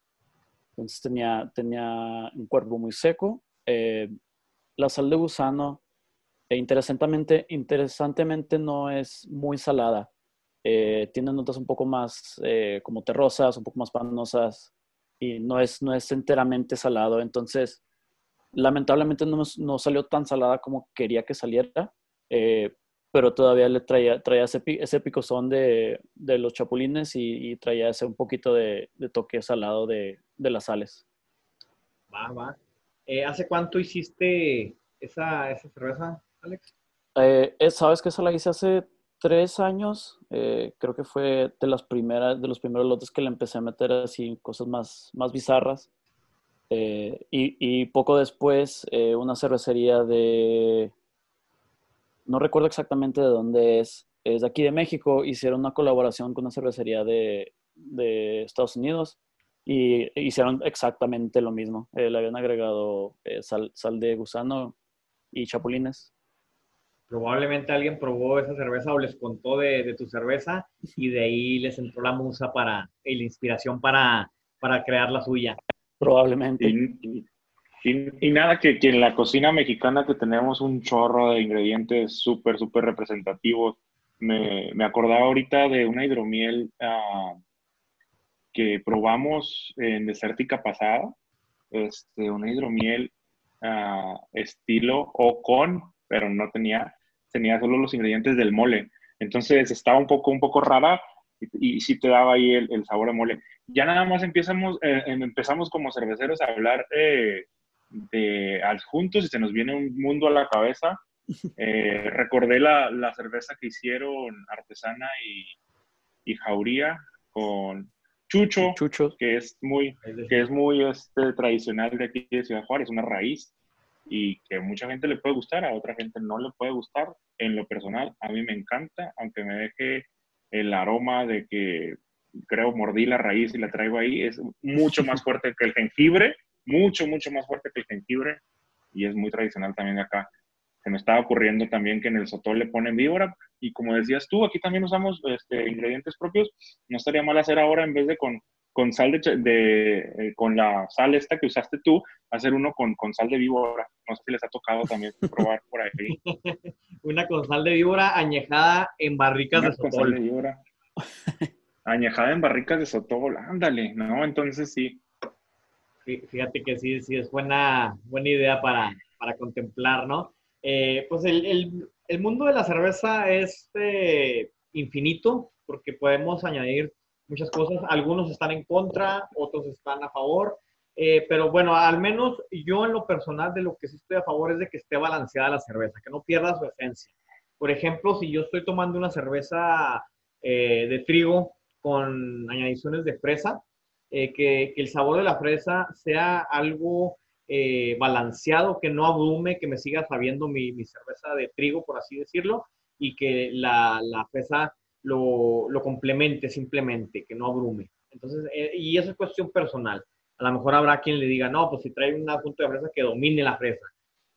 S4: Entonces tenía, tenía un cuerpo muy seco. Eh, la sal de gusano, e interesantemente, interesantemente no es muy salada. eh, tiene notas un poco más eh, como terrosas, un poco más panosas y no es, no es enteramente salado. Entonces, lamentablemente no, no salió tan salada como quería que saliera, eh, pero todavía le traía, traía ese, ese picozón de, de los chapulines y, traía ese un poquito de, de toque salado de, de, las sales.
S2: Va, va. ¿Hace cuánto hiciste esa, esa cerveza, Alex?
S4: Eh, Sabes que esa la hice hace tres años. Eh, creo que fue de las primeras, de los primeros lotes que le empecé a meter así cosas más, más bizarras. y, poco después, una cervecería de no recuerdo exactamente de dónde es, es de aquí de México, hicieron una colaboración con una cervecería de, Estados Unidos y hicieron exactamente lo mismo. Eh, le habían agregado eh, sal, de gusano y chapulines.
S2: Probablemente alguien probó esa cerveza o les contó de, tu cerveza y de ahí les entró la musa para, y la inspiración para, para crear la suya.
S4: Probablemente.
S3: Y, nada, que, en la cocina mexicana que tenemos un chorro de ingredientes súper, súper representativos. Me, me, acordaba ahorita de una hidromiel ah, que probamos en desértica pasada. Este, una hidromiel uh, estilo o con, pero no tenía, tenía solo los ingredientes del mole. Entonces estaba un poco, un poco rara y, sí te daba ahí el, sabor de mole. Ya nada más empezamos, eh, empezamos como cerveceros a hablar eh, de adjuntos y se nos viene un mundo a la cabeza. Eh, recordé la, la, cerveza que hicieron artesana y, y jauría con chucho, chucho, que es muy, que es muy este, tradicional de aquí de Ciudad Juárez, una raíz y que mucha gente le puede gustar, a otra gente no le puede gustar. En lo personal, a mí me encanta, aunque me deje el aroma de que creo mordí la raíz y la traigo ahí, es mucho más fuerte que el jengibre mucho, mucho más fuerte que el jengibre y es muy tradicional también de acá. Se me estaba ocurriendo también que en el sotol le ponen víbora y como decías tú, aquí también usamos este, ingredientes propios. No estaría mal hacer ahora en vez de con, con sal de, eh, con la sal esta que usaste tú, hacer uno con, con sal de víbora. No sé si les ha tocado también probar por ahí.
S2: Una con sal de víbora añejada en barricas de sotol. Con sal de víbora.
S3: añejada en barricas de sotol, ándale, ¿no? Entonces sí,
S2: Fíjate que sí, sí es buena, buena idea para, para contemplar, ¿no? Eh, pues el, el, el, mundo de la cerveza es eh, infinito porque podemos añadir muchas cosas. Algunos están en contra, otros están a favor. Eh, pero bueno, al menos yo en lo personal de lo que sí estoy a favor es de que esté balanceada la cerveza, que no pierda su esencia. Por ejemplo, si yo estoy tomando una cerveza de trigo con añadiciones de fresa, eh, que, el sabor de la fresa sea algo eh, balanceado, que no abrume, que me siga sabiendo mi, cerveza de trigo, por así decirlo, y que la, fresa lo, complemente simplemente, que no abrume. Entonces, eh, y eso es cuestión personal. A lo mejor habrá quien le diga, no, pues si trae un adjunto de fresa que domine la fresa.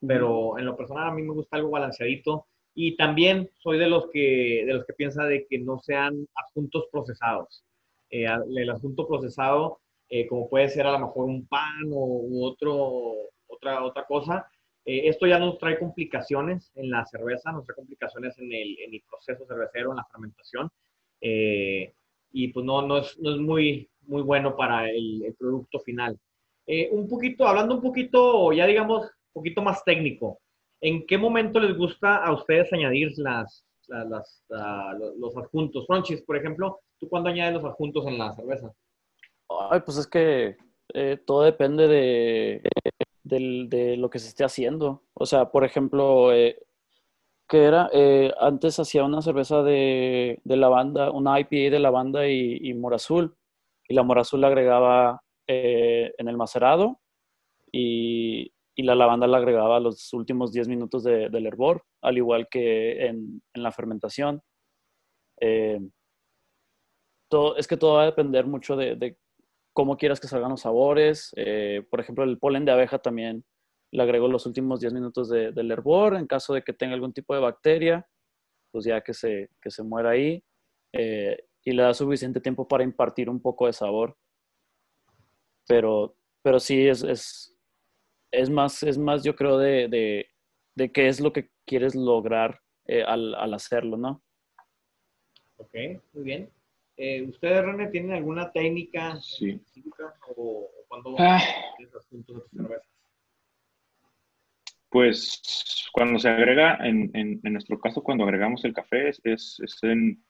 S2: Pero en lo personal a mí me gusta algo balanceadito. Y también soy de los que, de los que piensa de que no sean adjuntos procesados. Eh, el asunto procesado, eh, como puede ser a lo mejor un pan o, u otro, otra, otra cosa. Eh, esto ya nos trae complicaciones en la cerveza, nos trae complicaciones en el, proceso cervecero, en la fermentación. y pues no, no, es, no es muy, muy bueno para el, producto final. un poquito, hablando un poquito, ya digamos, un poquito más técnico, ¿en qué momento les gusta a ustedes añadir las, los adjuntos? Franchis, por ejemplo, ¿Tú cuándo añades los adjuntos en la cerveza?
S4: Ay, pues es que eh, todo depende de, de, lo que se esté haciendo. O sea, por ejemplo, eh, que era, eh, antes hacía una cerveza de, de lavanda, una IPA de lavanda y, y morazul. Y la morazul la agregaba en el macerado y, y, la lavanda la agregaba los últimos 10 minutos del hervor, al igual que en, en la fermentación es que todo va a depender mucho de, cómo quieras que salgan los sabores. Eh, por ejemplo, el polen de abeja también le agrego los últimos 10 minutos del hervor. En caso de que tenga algún tipo de bacteria, pues ya que se, que se muera ahí. Eh, y le da suficiente tiempo para impartir un poco de sabor. Pero, pero sí, es, es, es más, es más, yo creo, de, de, qué es lo que quieres lograr eh, al, al hacerlo, ¿no?
S2: Ok, muy bien. Eh, ¿Ustedes, René, tienen alguna técnica
S3: Sí.
S2: específica o, o cuando
S3: Ah. Pues cuando se agrega, en, en- en nuestro caso, cuando agregamos el café, es, es, es en-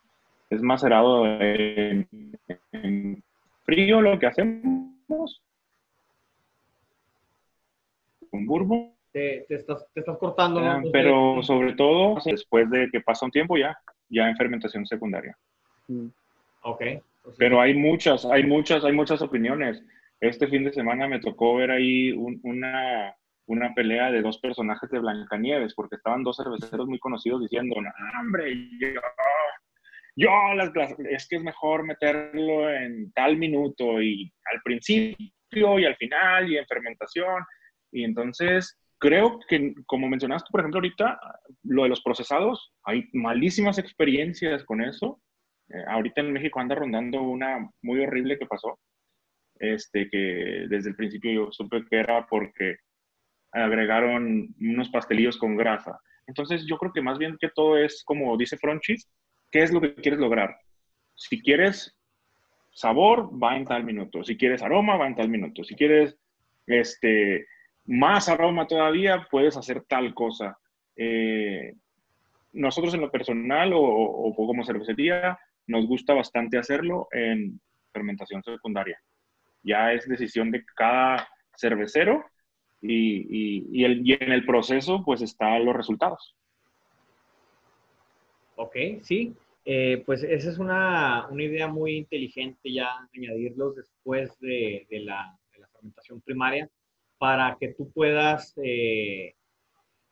S3: es macerado en, en frío lo que hacemos. Con bourbon.
S2: Te, te estás, te estás cortando, ¿no?
S3: Ah,
S2: Entonces,
S3: pero sobre todo después de que pasa un tiempo ya, ya en fermentación secundaria.
S4: Mm.
S2: Ok.
S3: Pero hay muchas, hay muchas, hay muchas opiniones. Este fin de semana me tocó ver ahí un- una, una pelea de dos personajes de Blancanieves, porque estaban dos cerveceros muy conocidos diciendo, "No, hombre, yo, yo las, las- es que es mejor meterlo en tal minuto y al principio y al final y en fermentación. Y entonces creo que, como mencionaste, por ejemplo, ahorita, lo de los procesados, hay malísimas experiencias con eso. Eh, ahorita en México anda rondando una muy horrible que pasó, este, que desde el principio yo supe que era porque agregaron unos pastelillos con grasa. Entonces yo creo que más bien que todo es, como dice Fronchis, ¿qué es lo que quieres lograr? Si quieres sabor, va en tal minuto. Si quieres aroma, va en tal minuto. Si quieres este, más aroma todavía, puedes hacer tal cosa. Eh, nosotros en lo personal o, o como cervecería nos gusta bastante hacerlo en fermentación secundaria. Ya es decisión de cada cervecero y, y- el- y en el proceso pues están los resultados.
S2: Ok, sí. Eh, pues esa es una, una idea muy inteligente ya, añadirlos después de, de la fermentación primaria para que tú puedas, eh,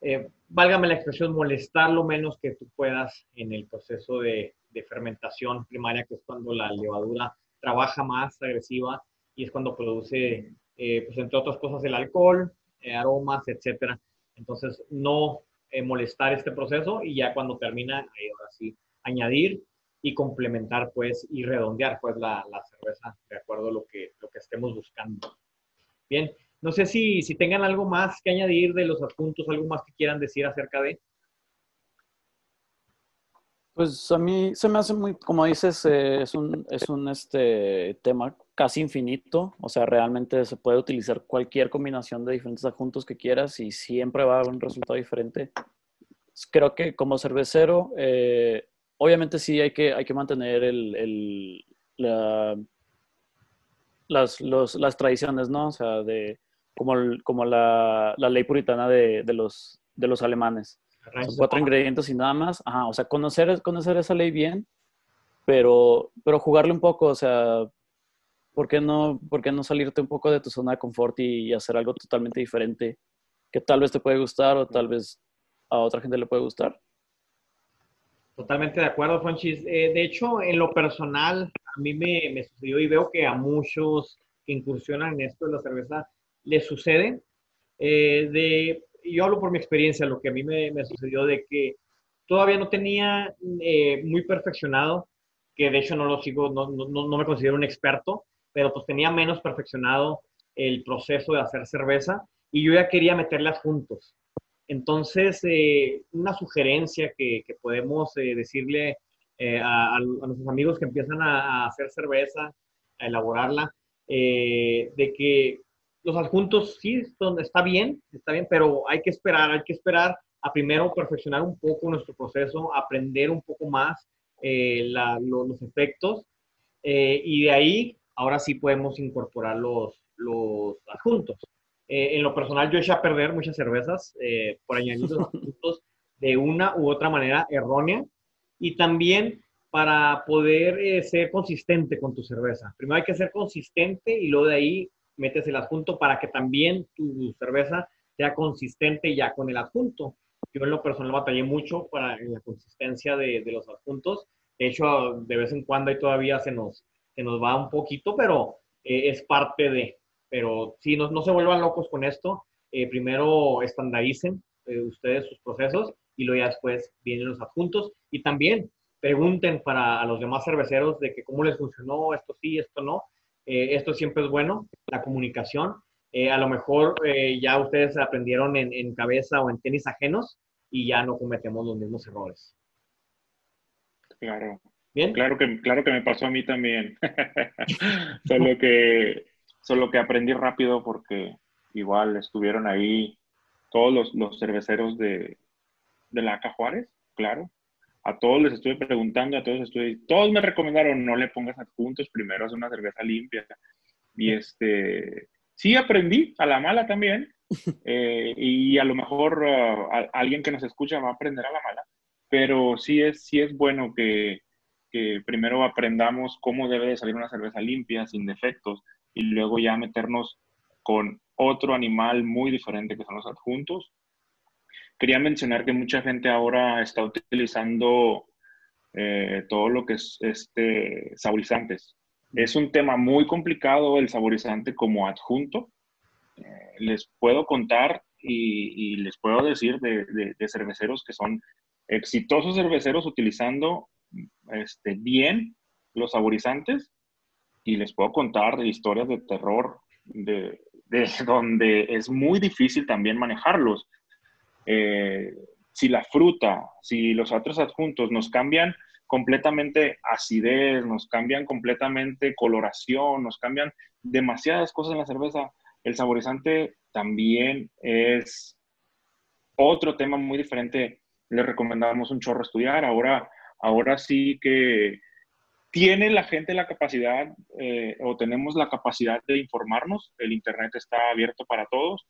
S2: eh, válgame la expresión, molestar lo menos que tú puedas en el proceso de, de fermentación primaria, que es cuando la levadura trabaja más agresiva y es cuando produce, eh, pues entre otras cosas, el alcohol, eh, aromas, etcétera. Entonces, no eh, molestar este proceso y ya cuando termina, ahora sí, añadir y complementar, pues, y redondear, pues, la, la cerveza de acuerdo a lo que, lo que estemos buscando. Bien, no sé si, si tengan algo más que añadir de los adjuntos, algo más que quieran decir acerca de.
S4: Pues a mí se me hace muy, como dices, eh, es un, es un este, tema casi infinito. O sea, realmente se puede utilizar cualquier combinación de diferentes adjuntos que quieras y siempre va a haber un resultado diferente. Creo que como cervecero, eh, obviamente sí hay que, hay que mantener el, el- la- las, los- las tradiciones, ¿no? O sea, de, como, el- como la, la ley puritana de, de los, de los alemanes. Son cuatro ingredientes y nada más. Ajá, o sea, conocer, conocer esa ley bien, pero, pero jugarle un poco, o sea, ¿por qué, no, ¿por qué no salirte un poco de tu zona de confort y, hacer algo totalmente diferente que tal vez te puede gustar o tal vez a otra gente le puede gustar?
S2: Totalmente de acuerdo, Franchis. Eh, de hecho, en lo personal, a mí me, me sucedió y veo que a muchos que incursionan en esto de la cerveza les sucede. eh, de, yo hablo por mi experiencia, lo que a mí me, sucedió de que todavía no tenía eh, muy perfeccionado, que de hecho no lo sigo, no, no, no me considero un experto, pero pues tenía menos perfeccionado el proceso de hacer cerveza y yo ya quería meterlas juntos. Entonces, eh, una sugerencia que, que podemos eh, decirle a, nuestros amigos que empiezan a, hacer cerveza, a elaborarla, de que los adjuntos sí son, está bien, está bien, pero hay que esperar, hay que esperar a primero perfeccionar un poco nuestro proceso, aprender un poco más eh, la, lo, los efectos eh, y de ahí ahora sí podemos incorporar los, los adjuntos. Eh, en lo personal, yo eché a perder muchas cervezas eh, por añadir los adjuntos de una u otra manera errónea y también para poder ser consistente con tu cerveza. Primero hay que ser consistente y luego de ahí metes el adjunto para que también tu cerveza sea consistente ya con el adjunto. Yo en lo personal batallé mucho para la consistencia de, de los adjuntos. De hecho, de vez en cuando ahí todavía se nos, se nos va un poquito, pero eh, es parte de. Pero sí, no, no se vuelvan locos con esto. Eh, primero estandaricen eh, ustedes sus procesos y luego ya después vienen los adjuntos. Y también pregunten para a los demás cerveceros de que cómo les funcionó, esto sí, esto no. Eh, esto siempre es bueno, la comunicación. Eh, a lo mejor eh, ya ustedes aprendieron en, en, cabeza o en tenis ajenos y ya no cometemos los mismos errores.
S3: Claro. ¿Bien? Claro que, claro que me pasó a mí también. solo, que, solo que aprendí rápido porque igual estuvieron ahí todos los, los cerveceros de, de la Aca Juárez, claro. A todos les estuve preguntando, a todos estuve, todos me recomendaron no le pongas adjuntos, primero haz una cerveza limpia. Y este, sí aprendí a la mala también, eh, y a lo mejor uh, alguien que nos escucha va a aprender a la mala, pero sí es, sí es bueno que, que primero aprendamos cómo debe de salir una cerveza limpia, sin defectos, y luego ya meternos con otro animal muy diferente que son los adjuntos. Quería mencionar que mucha gente ahora está utilizando eh, todo lo que es este, saborizantes. Es un tema muy complicado el saborizante como adjunto. Eh, les puedo contar y, les puedo decir de, cerveceros que son exitosos cerveceros utilizando este, bien los saborizantes y les puedo contar de historias de terror de, de donde es muy difícil también manejarlos. Eh, si la fruta, si los otros adjuntos nos cambian completamente acidez, nos cambian completamente coloración, nos cambian demasiadas cosas en la cerveza, el saborizante también es otro tema muy diferente. Le recomendamos un chorro estudiar. Ahora, ahora sí que ¿Tiene la gente la capacidad eh, o tenemos la capacidad de informarnos? El Internet está abierto para todos.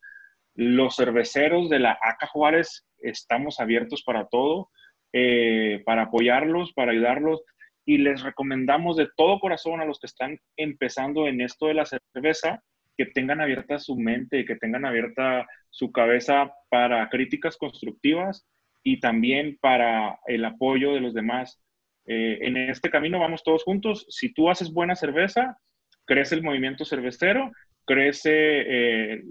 S3: Los cerveceros de la ACA Juárez estamos abiertos para todo, eh, para apoyarlos, para ayudarlos. Y les recomendamos de todo corazón a los que están empezando en esto de la cerveza que tengan abierta su mente, que tengan abierta su cabeza para críticas constructivas y también para el apoyo de los demás eh, en este camino vamos todos juntos. Si tú haces buena cerveza, crece el movimiento cervecero, crece eh,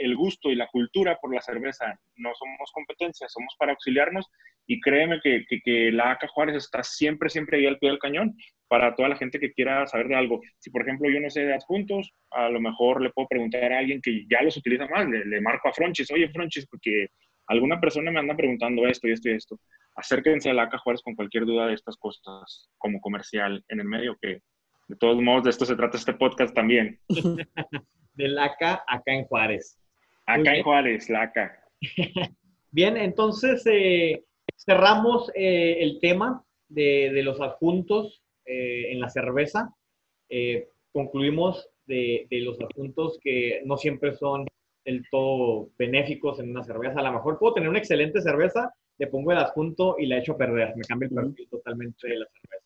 S3: el gusto y la cultura por la cerveza. No somos competencia, somos para auxiliarnos y créeme que, que, la ACA Juárez está siempre, siempre ahí al pie del cañón para toda la gente que quiera saber de algo. Si, por ejemplo, yo no sé de adjuntos, a lo mejor le puedo preguntar a alguien que ya los utiliza más, le, marco a Fronchis, oye Fronchis, porque alguna persona me anda preguntando esto y esto y esto acérquense a la ACA Juárez con cualquier duda de estas cosas como comercial en el medio, que de todos modos de esto se trata este podcast también.
S2: Del ACA acá en Juárez.
S3: Acá en Juárez, la ACA.
S2: Bien, entonces eh, cerramos eh, el tema de, de los adjuntos eh, en la cerveza. concluimos de, de, los adjuntos que no siempre son del todo benéficos en una cerveza. A lo mejor puedo tener una excelente cerveza, le pongo el adjunto y la echo a perder. Me cambia el perfil totalmente de la cerveza.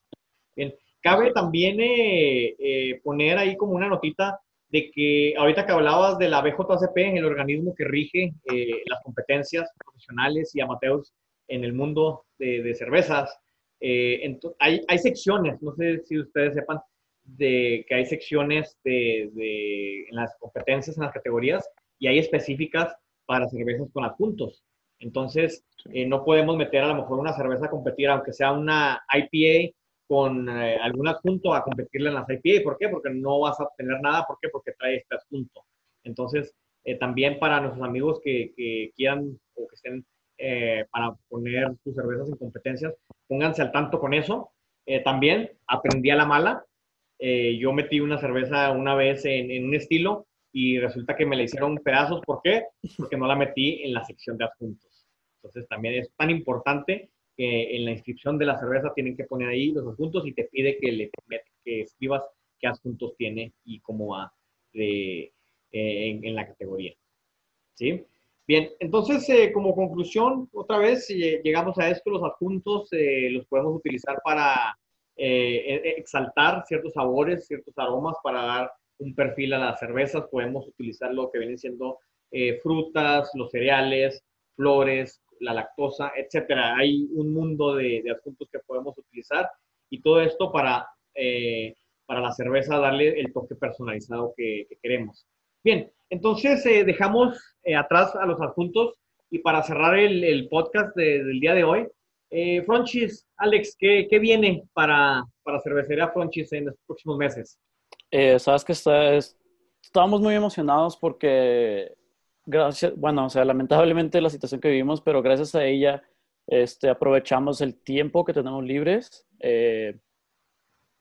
S2: Bien, cabe también eh, eh, poner ahí como una notita de que ahorita que hablabas de la BJCP, el organismo que rige eh, las competencias profesionales y amateurs en el mundo de, cervezas, hay, hay, secciones, no sé si ustedes sepan, de que hay secciones de, de, en las competencias, en las categorías, y hay específicas para cervezas con adjuntos. Entonces, eh, no podemos meter a lo mejor una cerveza a competir, aunque sea una IPA con eh, algún adjunto a competirle en las IPA. ¿Por qué? Porque no vas a obtener nada. ¿Por qué? Porque trae este adjunto. Entonces, eh, también para nuestros amigos que, quieran o que estén para poner sus cervezas en competencias, pónganse al tanto con eso. también aprendí a la mala. yo metí una cerveza una vez en, en un estilo y resulta que me la hicieron pedazos. ¿Por qué? Porque no la metí en la sección de adjuntos. Entonces también es tan importante que en la inscripción de la cerveza tienen que poner ahí los adjuntos y te pide que, le, que escribas qué adjuntos tiene y cómo va eh, en, la categoría. ¿Sí? Bien, entonces eh, como conclusión, otra vez eh, llegamos a esto, los adjuntos los podemos utilizar para e, exaltar ciertos sabores, ciertos aromas, para dar un perfil a las cervezas, podemos utilizar lo que vienen siendo frutas, los cereales, flores, la lactosa, etcétera. Hay un mundo de, adjuntos que podemos utilizar y todo esto para, eh, para la cerveza darle el toque personalizado que, queremos. Bien, entonces eh, dejamos eh, atrás a los adjuntos y para cerrar el, podcast del día de hoy, Fronchis, Alex, ¿qué, viene para, para Cervecería Fronchis en los próximos meses?
S4: Sabes que está, estamos muy emocionados porque gracias, bueno, o sea, lamentablemente la situación que vivimos, pero gracias a ella este, aprovechamos el tiempo que tenemos libres. Eh,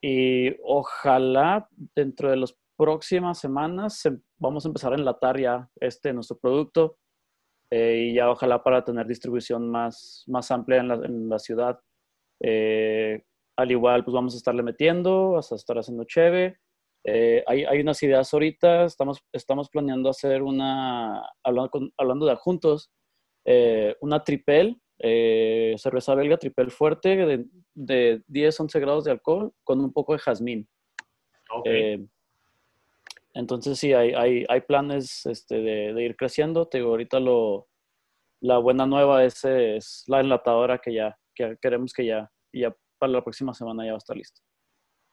S4: y ojalá dentro de las próximas semanas vamos a empezar a enlatar ya este nuestro producto eh, y ya ojalá para tener distribución más, más amplia en la, en la ciudad. Eh, al igual, pues vamos a estarle metiendo, hasta estar haciendo cheve. Eh, hay, hay, unas ideas ahorita, estamos, estamos planeando hacer una, hablando, hablando de adjuntos, una tripel, cerveza belga tripel fuerte de, de 10-11 grados de alcohol con un poco de jazmín. Okay. Entonces sí, hay, hay, hay planes este, de, de, ir creciendo. Te digo, ahorita lo, la buena nueva es, es, la enlatadora que ya que queremos que ya, ya para la próxima semana ya va a estar listo.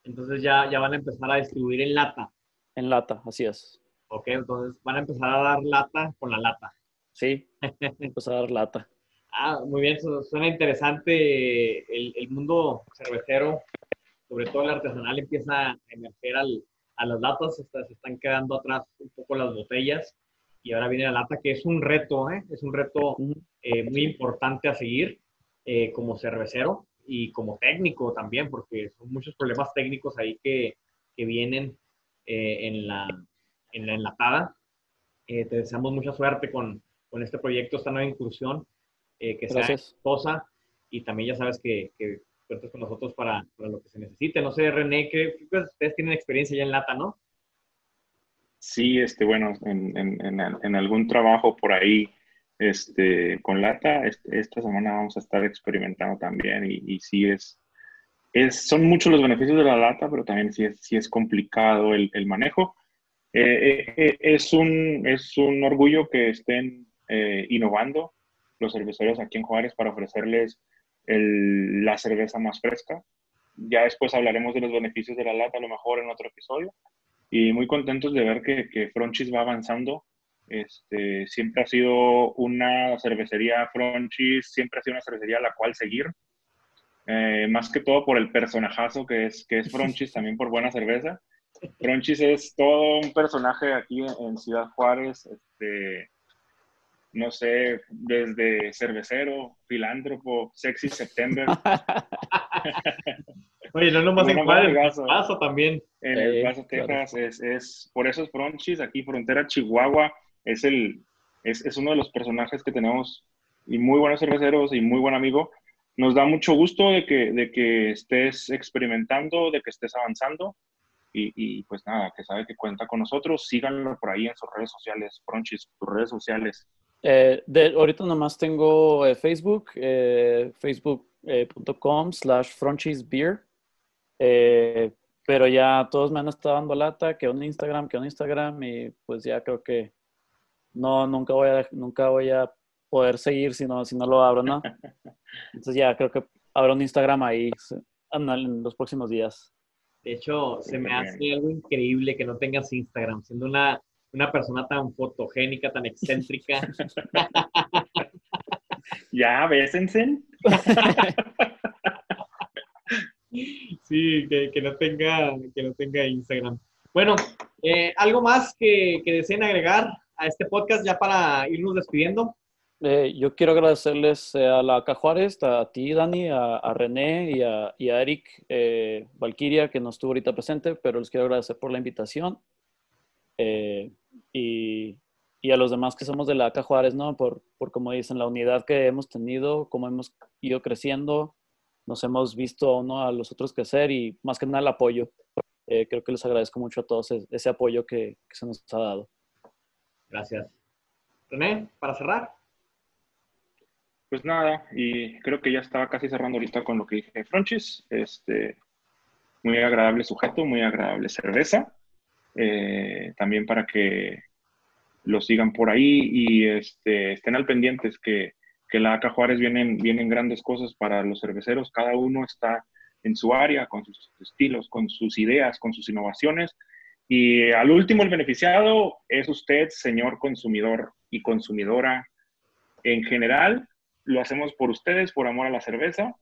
S2: Entonces ya, ya van a empezar a distribuir en lata.
S4: En lata, así es.
S2: Ok, entonces van a empezar a dar lata con la lata.
S4: Sí, empezar a dar lata.
S2: Ah, muy bien, suena interesante. El, el mundo cervecero, sobre todo el artesanal, empieza a emerger al, a las latas, se están quedando atrás un poco las botellas y ahora viene la lata, que es un reto, ¿eh? es un reto eh, muy importante a seguir eh, como cervecero y como técnico también, porque son muchos problemas técnicos ahí que, que vienen en, la, en la enlatada. te deseamos mucha suerte con, con, este proyecto, esta nueva incursión, que sea exitosa y también ya sabes que, que cuentas con nosotros para, para, lo que se necesite. No sé, René, que ustedes tienen experiencia ya en lata, ¿no?
S3: Sí, este, bueno, en, en, en, algún trabajo por ahí este, con lata, este, esta semana vamos a estar experimentando también y, y sí es, es, son muchos los beneficios de la lata, pero también sí es, sí es complicado el, el manejo. Eh, eh, eh es, un, es un orgullo que estén eh, innovando los cerveceros aquí en Juárez para ofrecerles el, la cerveza más fresca. Ya después hablaremos de los beneficios de la lata, a lo mejor en otro episodio. Y muy contentos de ver que, que Fronchis va avanzando. Este, siempre ha sido una cervecería Fronchis, siempre ha sido una cervecería a la cual seguir. Eh, más que todo por el personajazo que es, que es Fronchis, también por buena cerveza. Fronchis es todo un personaje aquí en Ciudad Juárez. Este, no sé, desde cervecero, filántropo, sexy September.
S2: Oye, no nomás en Juárez, en Paso también.
S3: En el Paso, Texas, es, es, por eso es Fronchis, aquí frontera Chihuahua, es, el, es, es, uno de los personajes que tenemos y muy buenos cerveceros y muy buen amigo. Nos da mucho gusto de que, de que estés experimentando, de que estés avanzando. Y, y, pues nada, que sabe que cuenta con nosotros. Síganlo por ahí en sus redes sociales, Fronchis, sus redes sociales.
S4: Eh, de, ahorita nomás tengo eh, Facebook, eh, facebook.com slash beer pero ya todos me han estado dando lata, que un Instagram, que un Instagram, y pues ya creo que no, nunca voy a, nunca voy a poder seguir si no, si no lo abro, ¿no? Entonces ya creo que abro un Instagram ahí en los próximos días.
S2: De hecho, se me hace algo increíble que no tengas Instagram, siendo una una persona tan fotogénica, tan excéntrica.
S3: ya, bésense.
S2: sí, que, no tenga, que no tenga Instagram. Bueno, eh, ¿algo más que, deseen agregar a este podcast ya para irnos despidiendo?
S4: Eh, yo quiero agradecerles eh, a la Cajuárez, a ti, Dani, a, René y a, y a Eric Valkyria, que no estuvo ahorita presente, pero les quiero agradecer por la invitación. Eh, y, y, a los demás que somos de la ACA Juárez, ¿no? Por, por, como dicen, la unidad que hemos tenido, cómo hemos ido creciendo, nos hemos visto uno a los otros crecer y más que nada el apoyo. Eh, creo que les agradezco mucho a todos ese apoyo que, que, se nos ha dado.
S2: Gracias. René, para cerrar.
S3: Pues nada, y creo que ya estaba casi cerrando ahorita con lo que dije Franchis. Este, muy agradable sujeto, muy agradable cerveza. Eh, también para que lo sigan por ahí y este, estén al pendientes que, que la ACA Juárez vienen, vienen grandes cosas para los cerveceros, cada uno está en su área, con sus estilos, con sus ideas, con sus innovaciones. Y al último, el beneficiado es usted, señor consumidor y consumidora. En general, lo hacemos por ustedes, por amor a la cerveza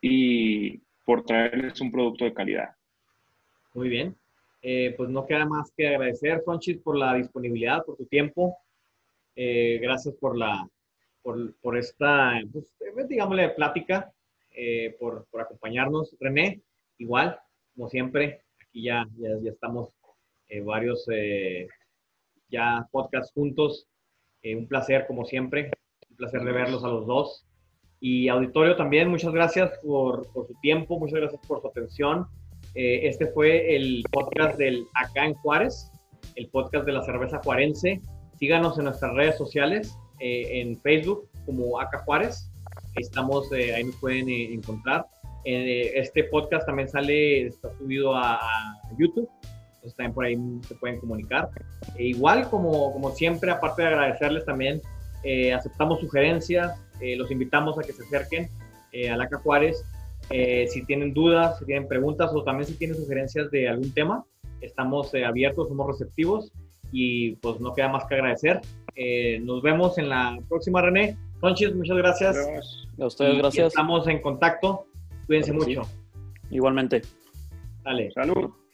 S3: y por traerles un producto de calidad.
S2: Muy bien. Eh, pues no queda más que agradecer, Conchis, por la disponibilidad, por tu tiempo. Eh, gracias por la, por, por esta, pues, digámosle, plática, eh, por, por, acompañarnos. René, igual, como siempre, aquí ya, ya, estamos eh, varios eh, ya podcasts juntos. Eh, un placer, como siempre, un placer de verlos a los dos. Y auditorio también, muchas gracias por, por su tiempo, muchas gracias por su atención. este fue el podcast del Acá en Juárez, el podcast de la cerveza juarense. Síganos en nuestras redes sociales, en Facebook como Acá Juárez. Estamos, ahí nos pueden encontrar. este podcast también sale, está subido a YouTube también por ahí se pueden comunicar. E igual, como, como siempre, aparte de agradecerles también, eh, aceptamos sugerencias, eh, los invitamos a que se acerquen eh, a Laca Juárez. si tienen dudas, si tienen preguntas o también si tienen sugerencias de algún tema, estamos abiertos, somos receptivos y pues no queda más que agradecer. nos vemos en la próxima, René. Conchis, muchas gracias.
S4: A ustedes, gracias.
S2: estamos en contacto. Cuídense mucho.
S4: Igualmente.
S2: Dale.
S3: Salud.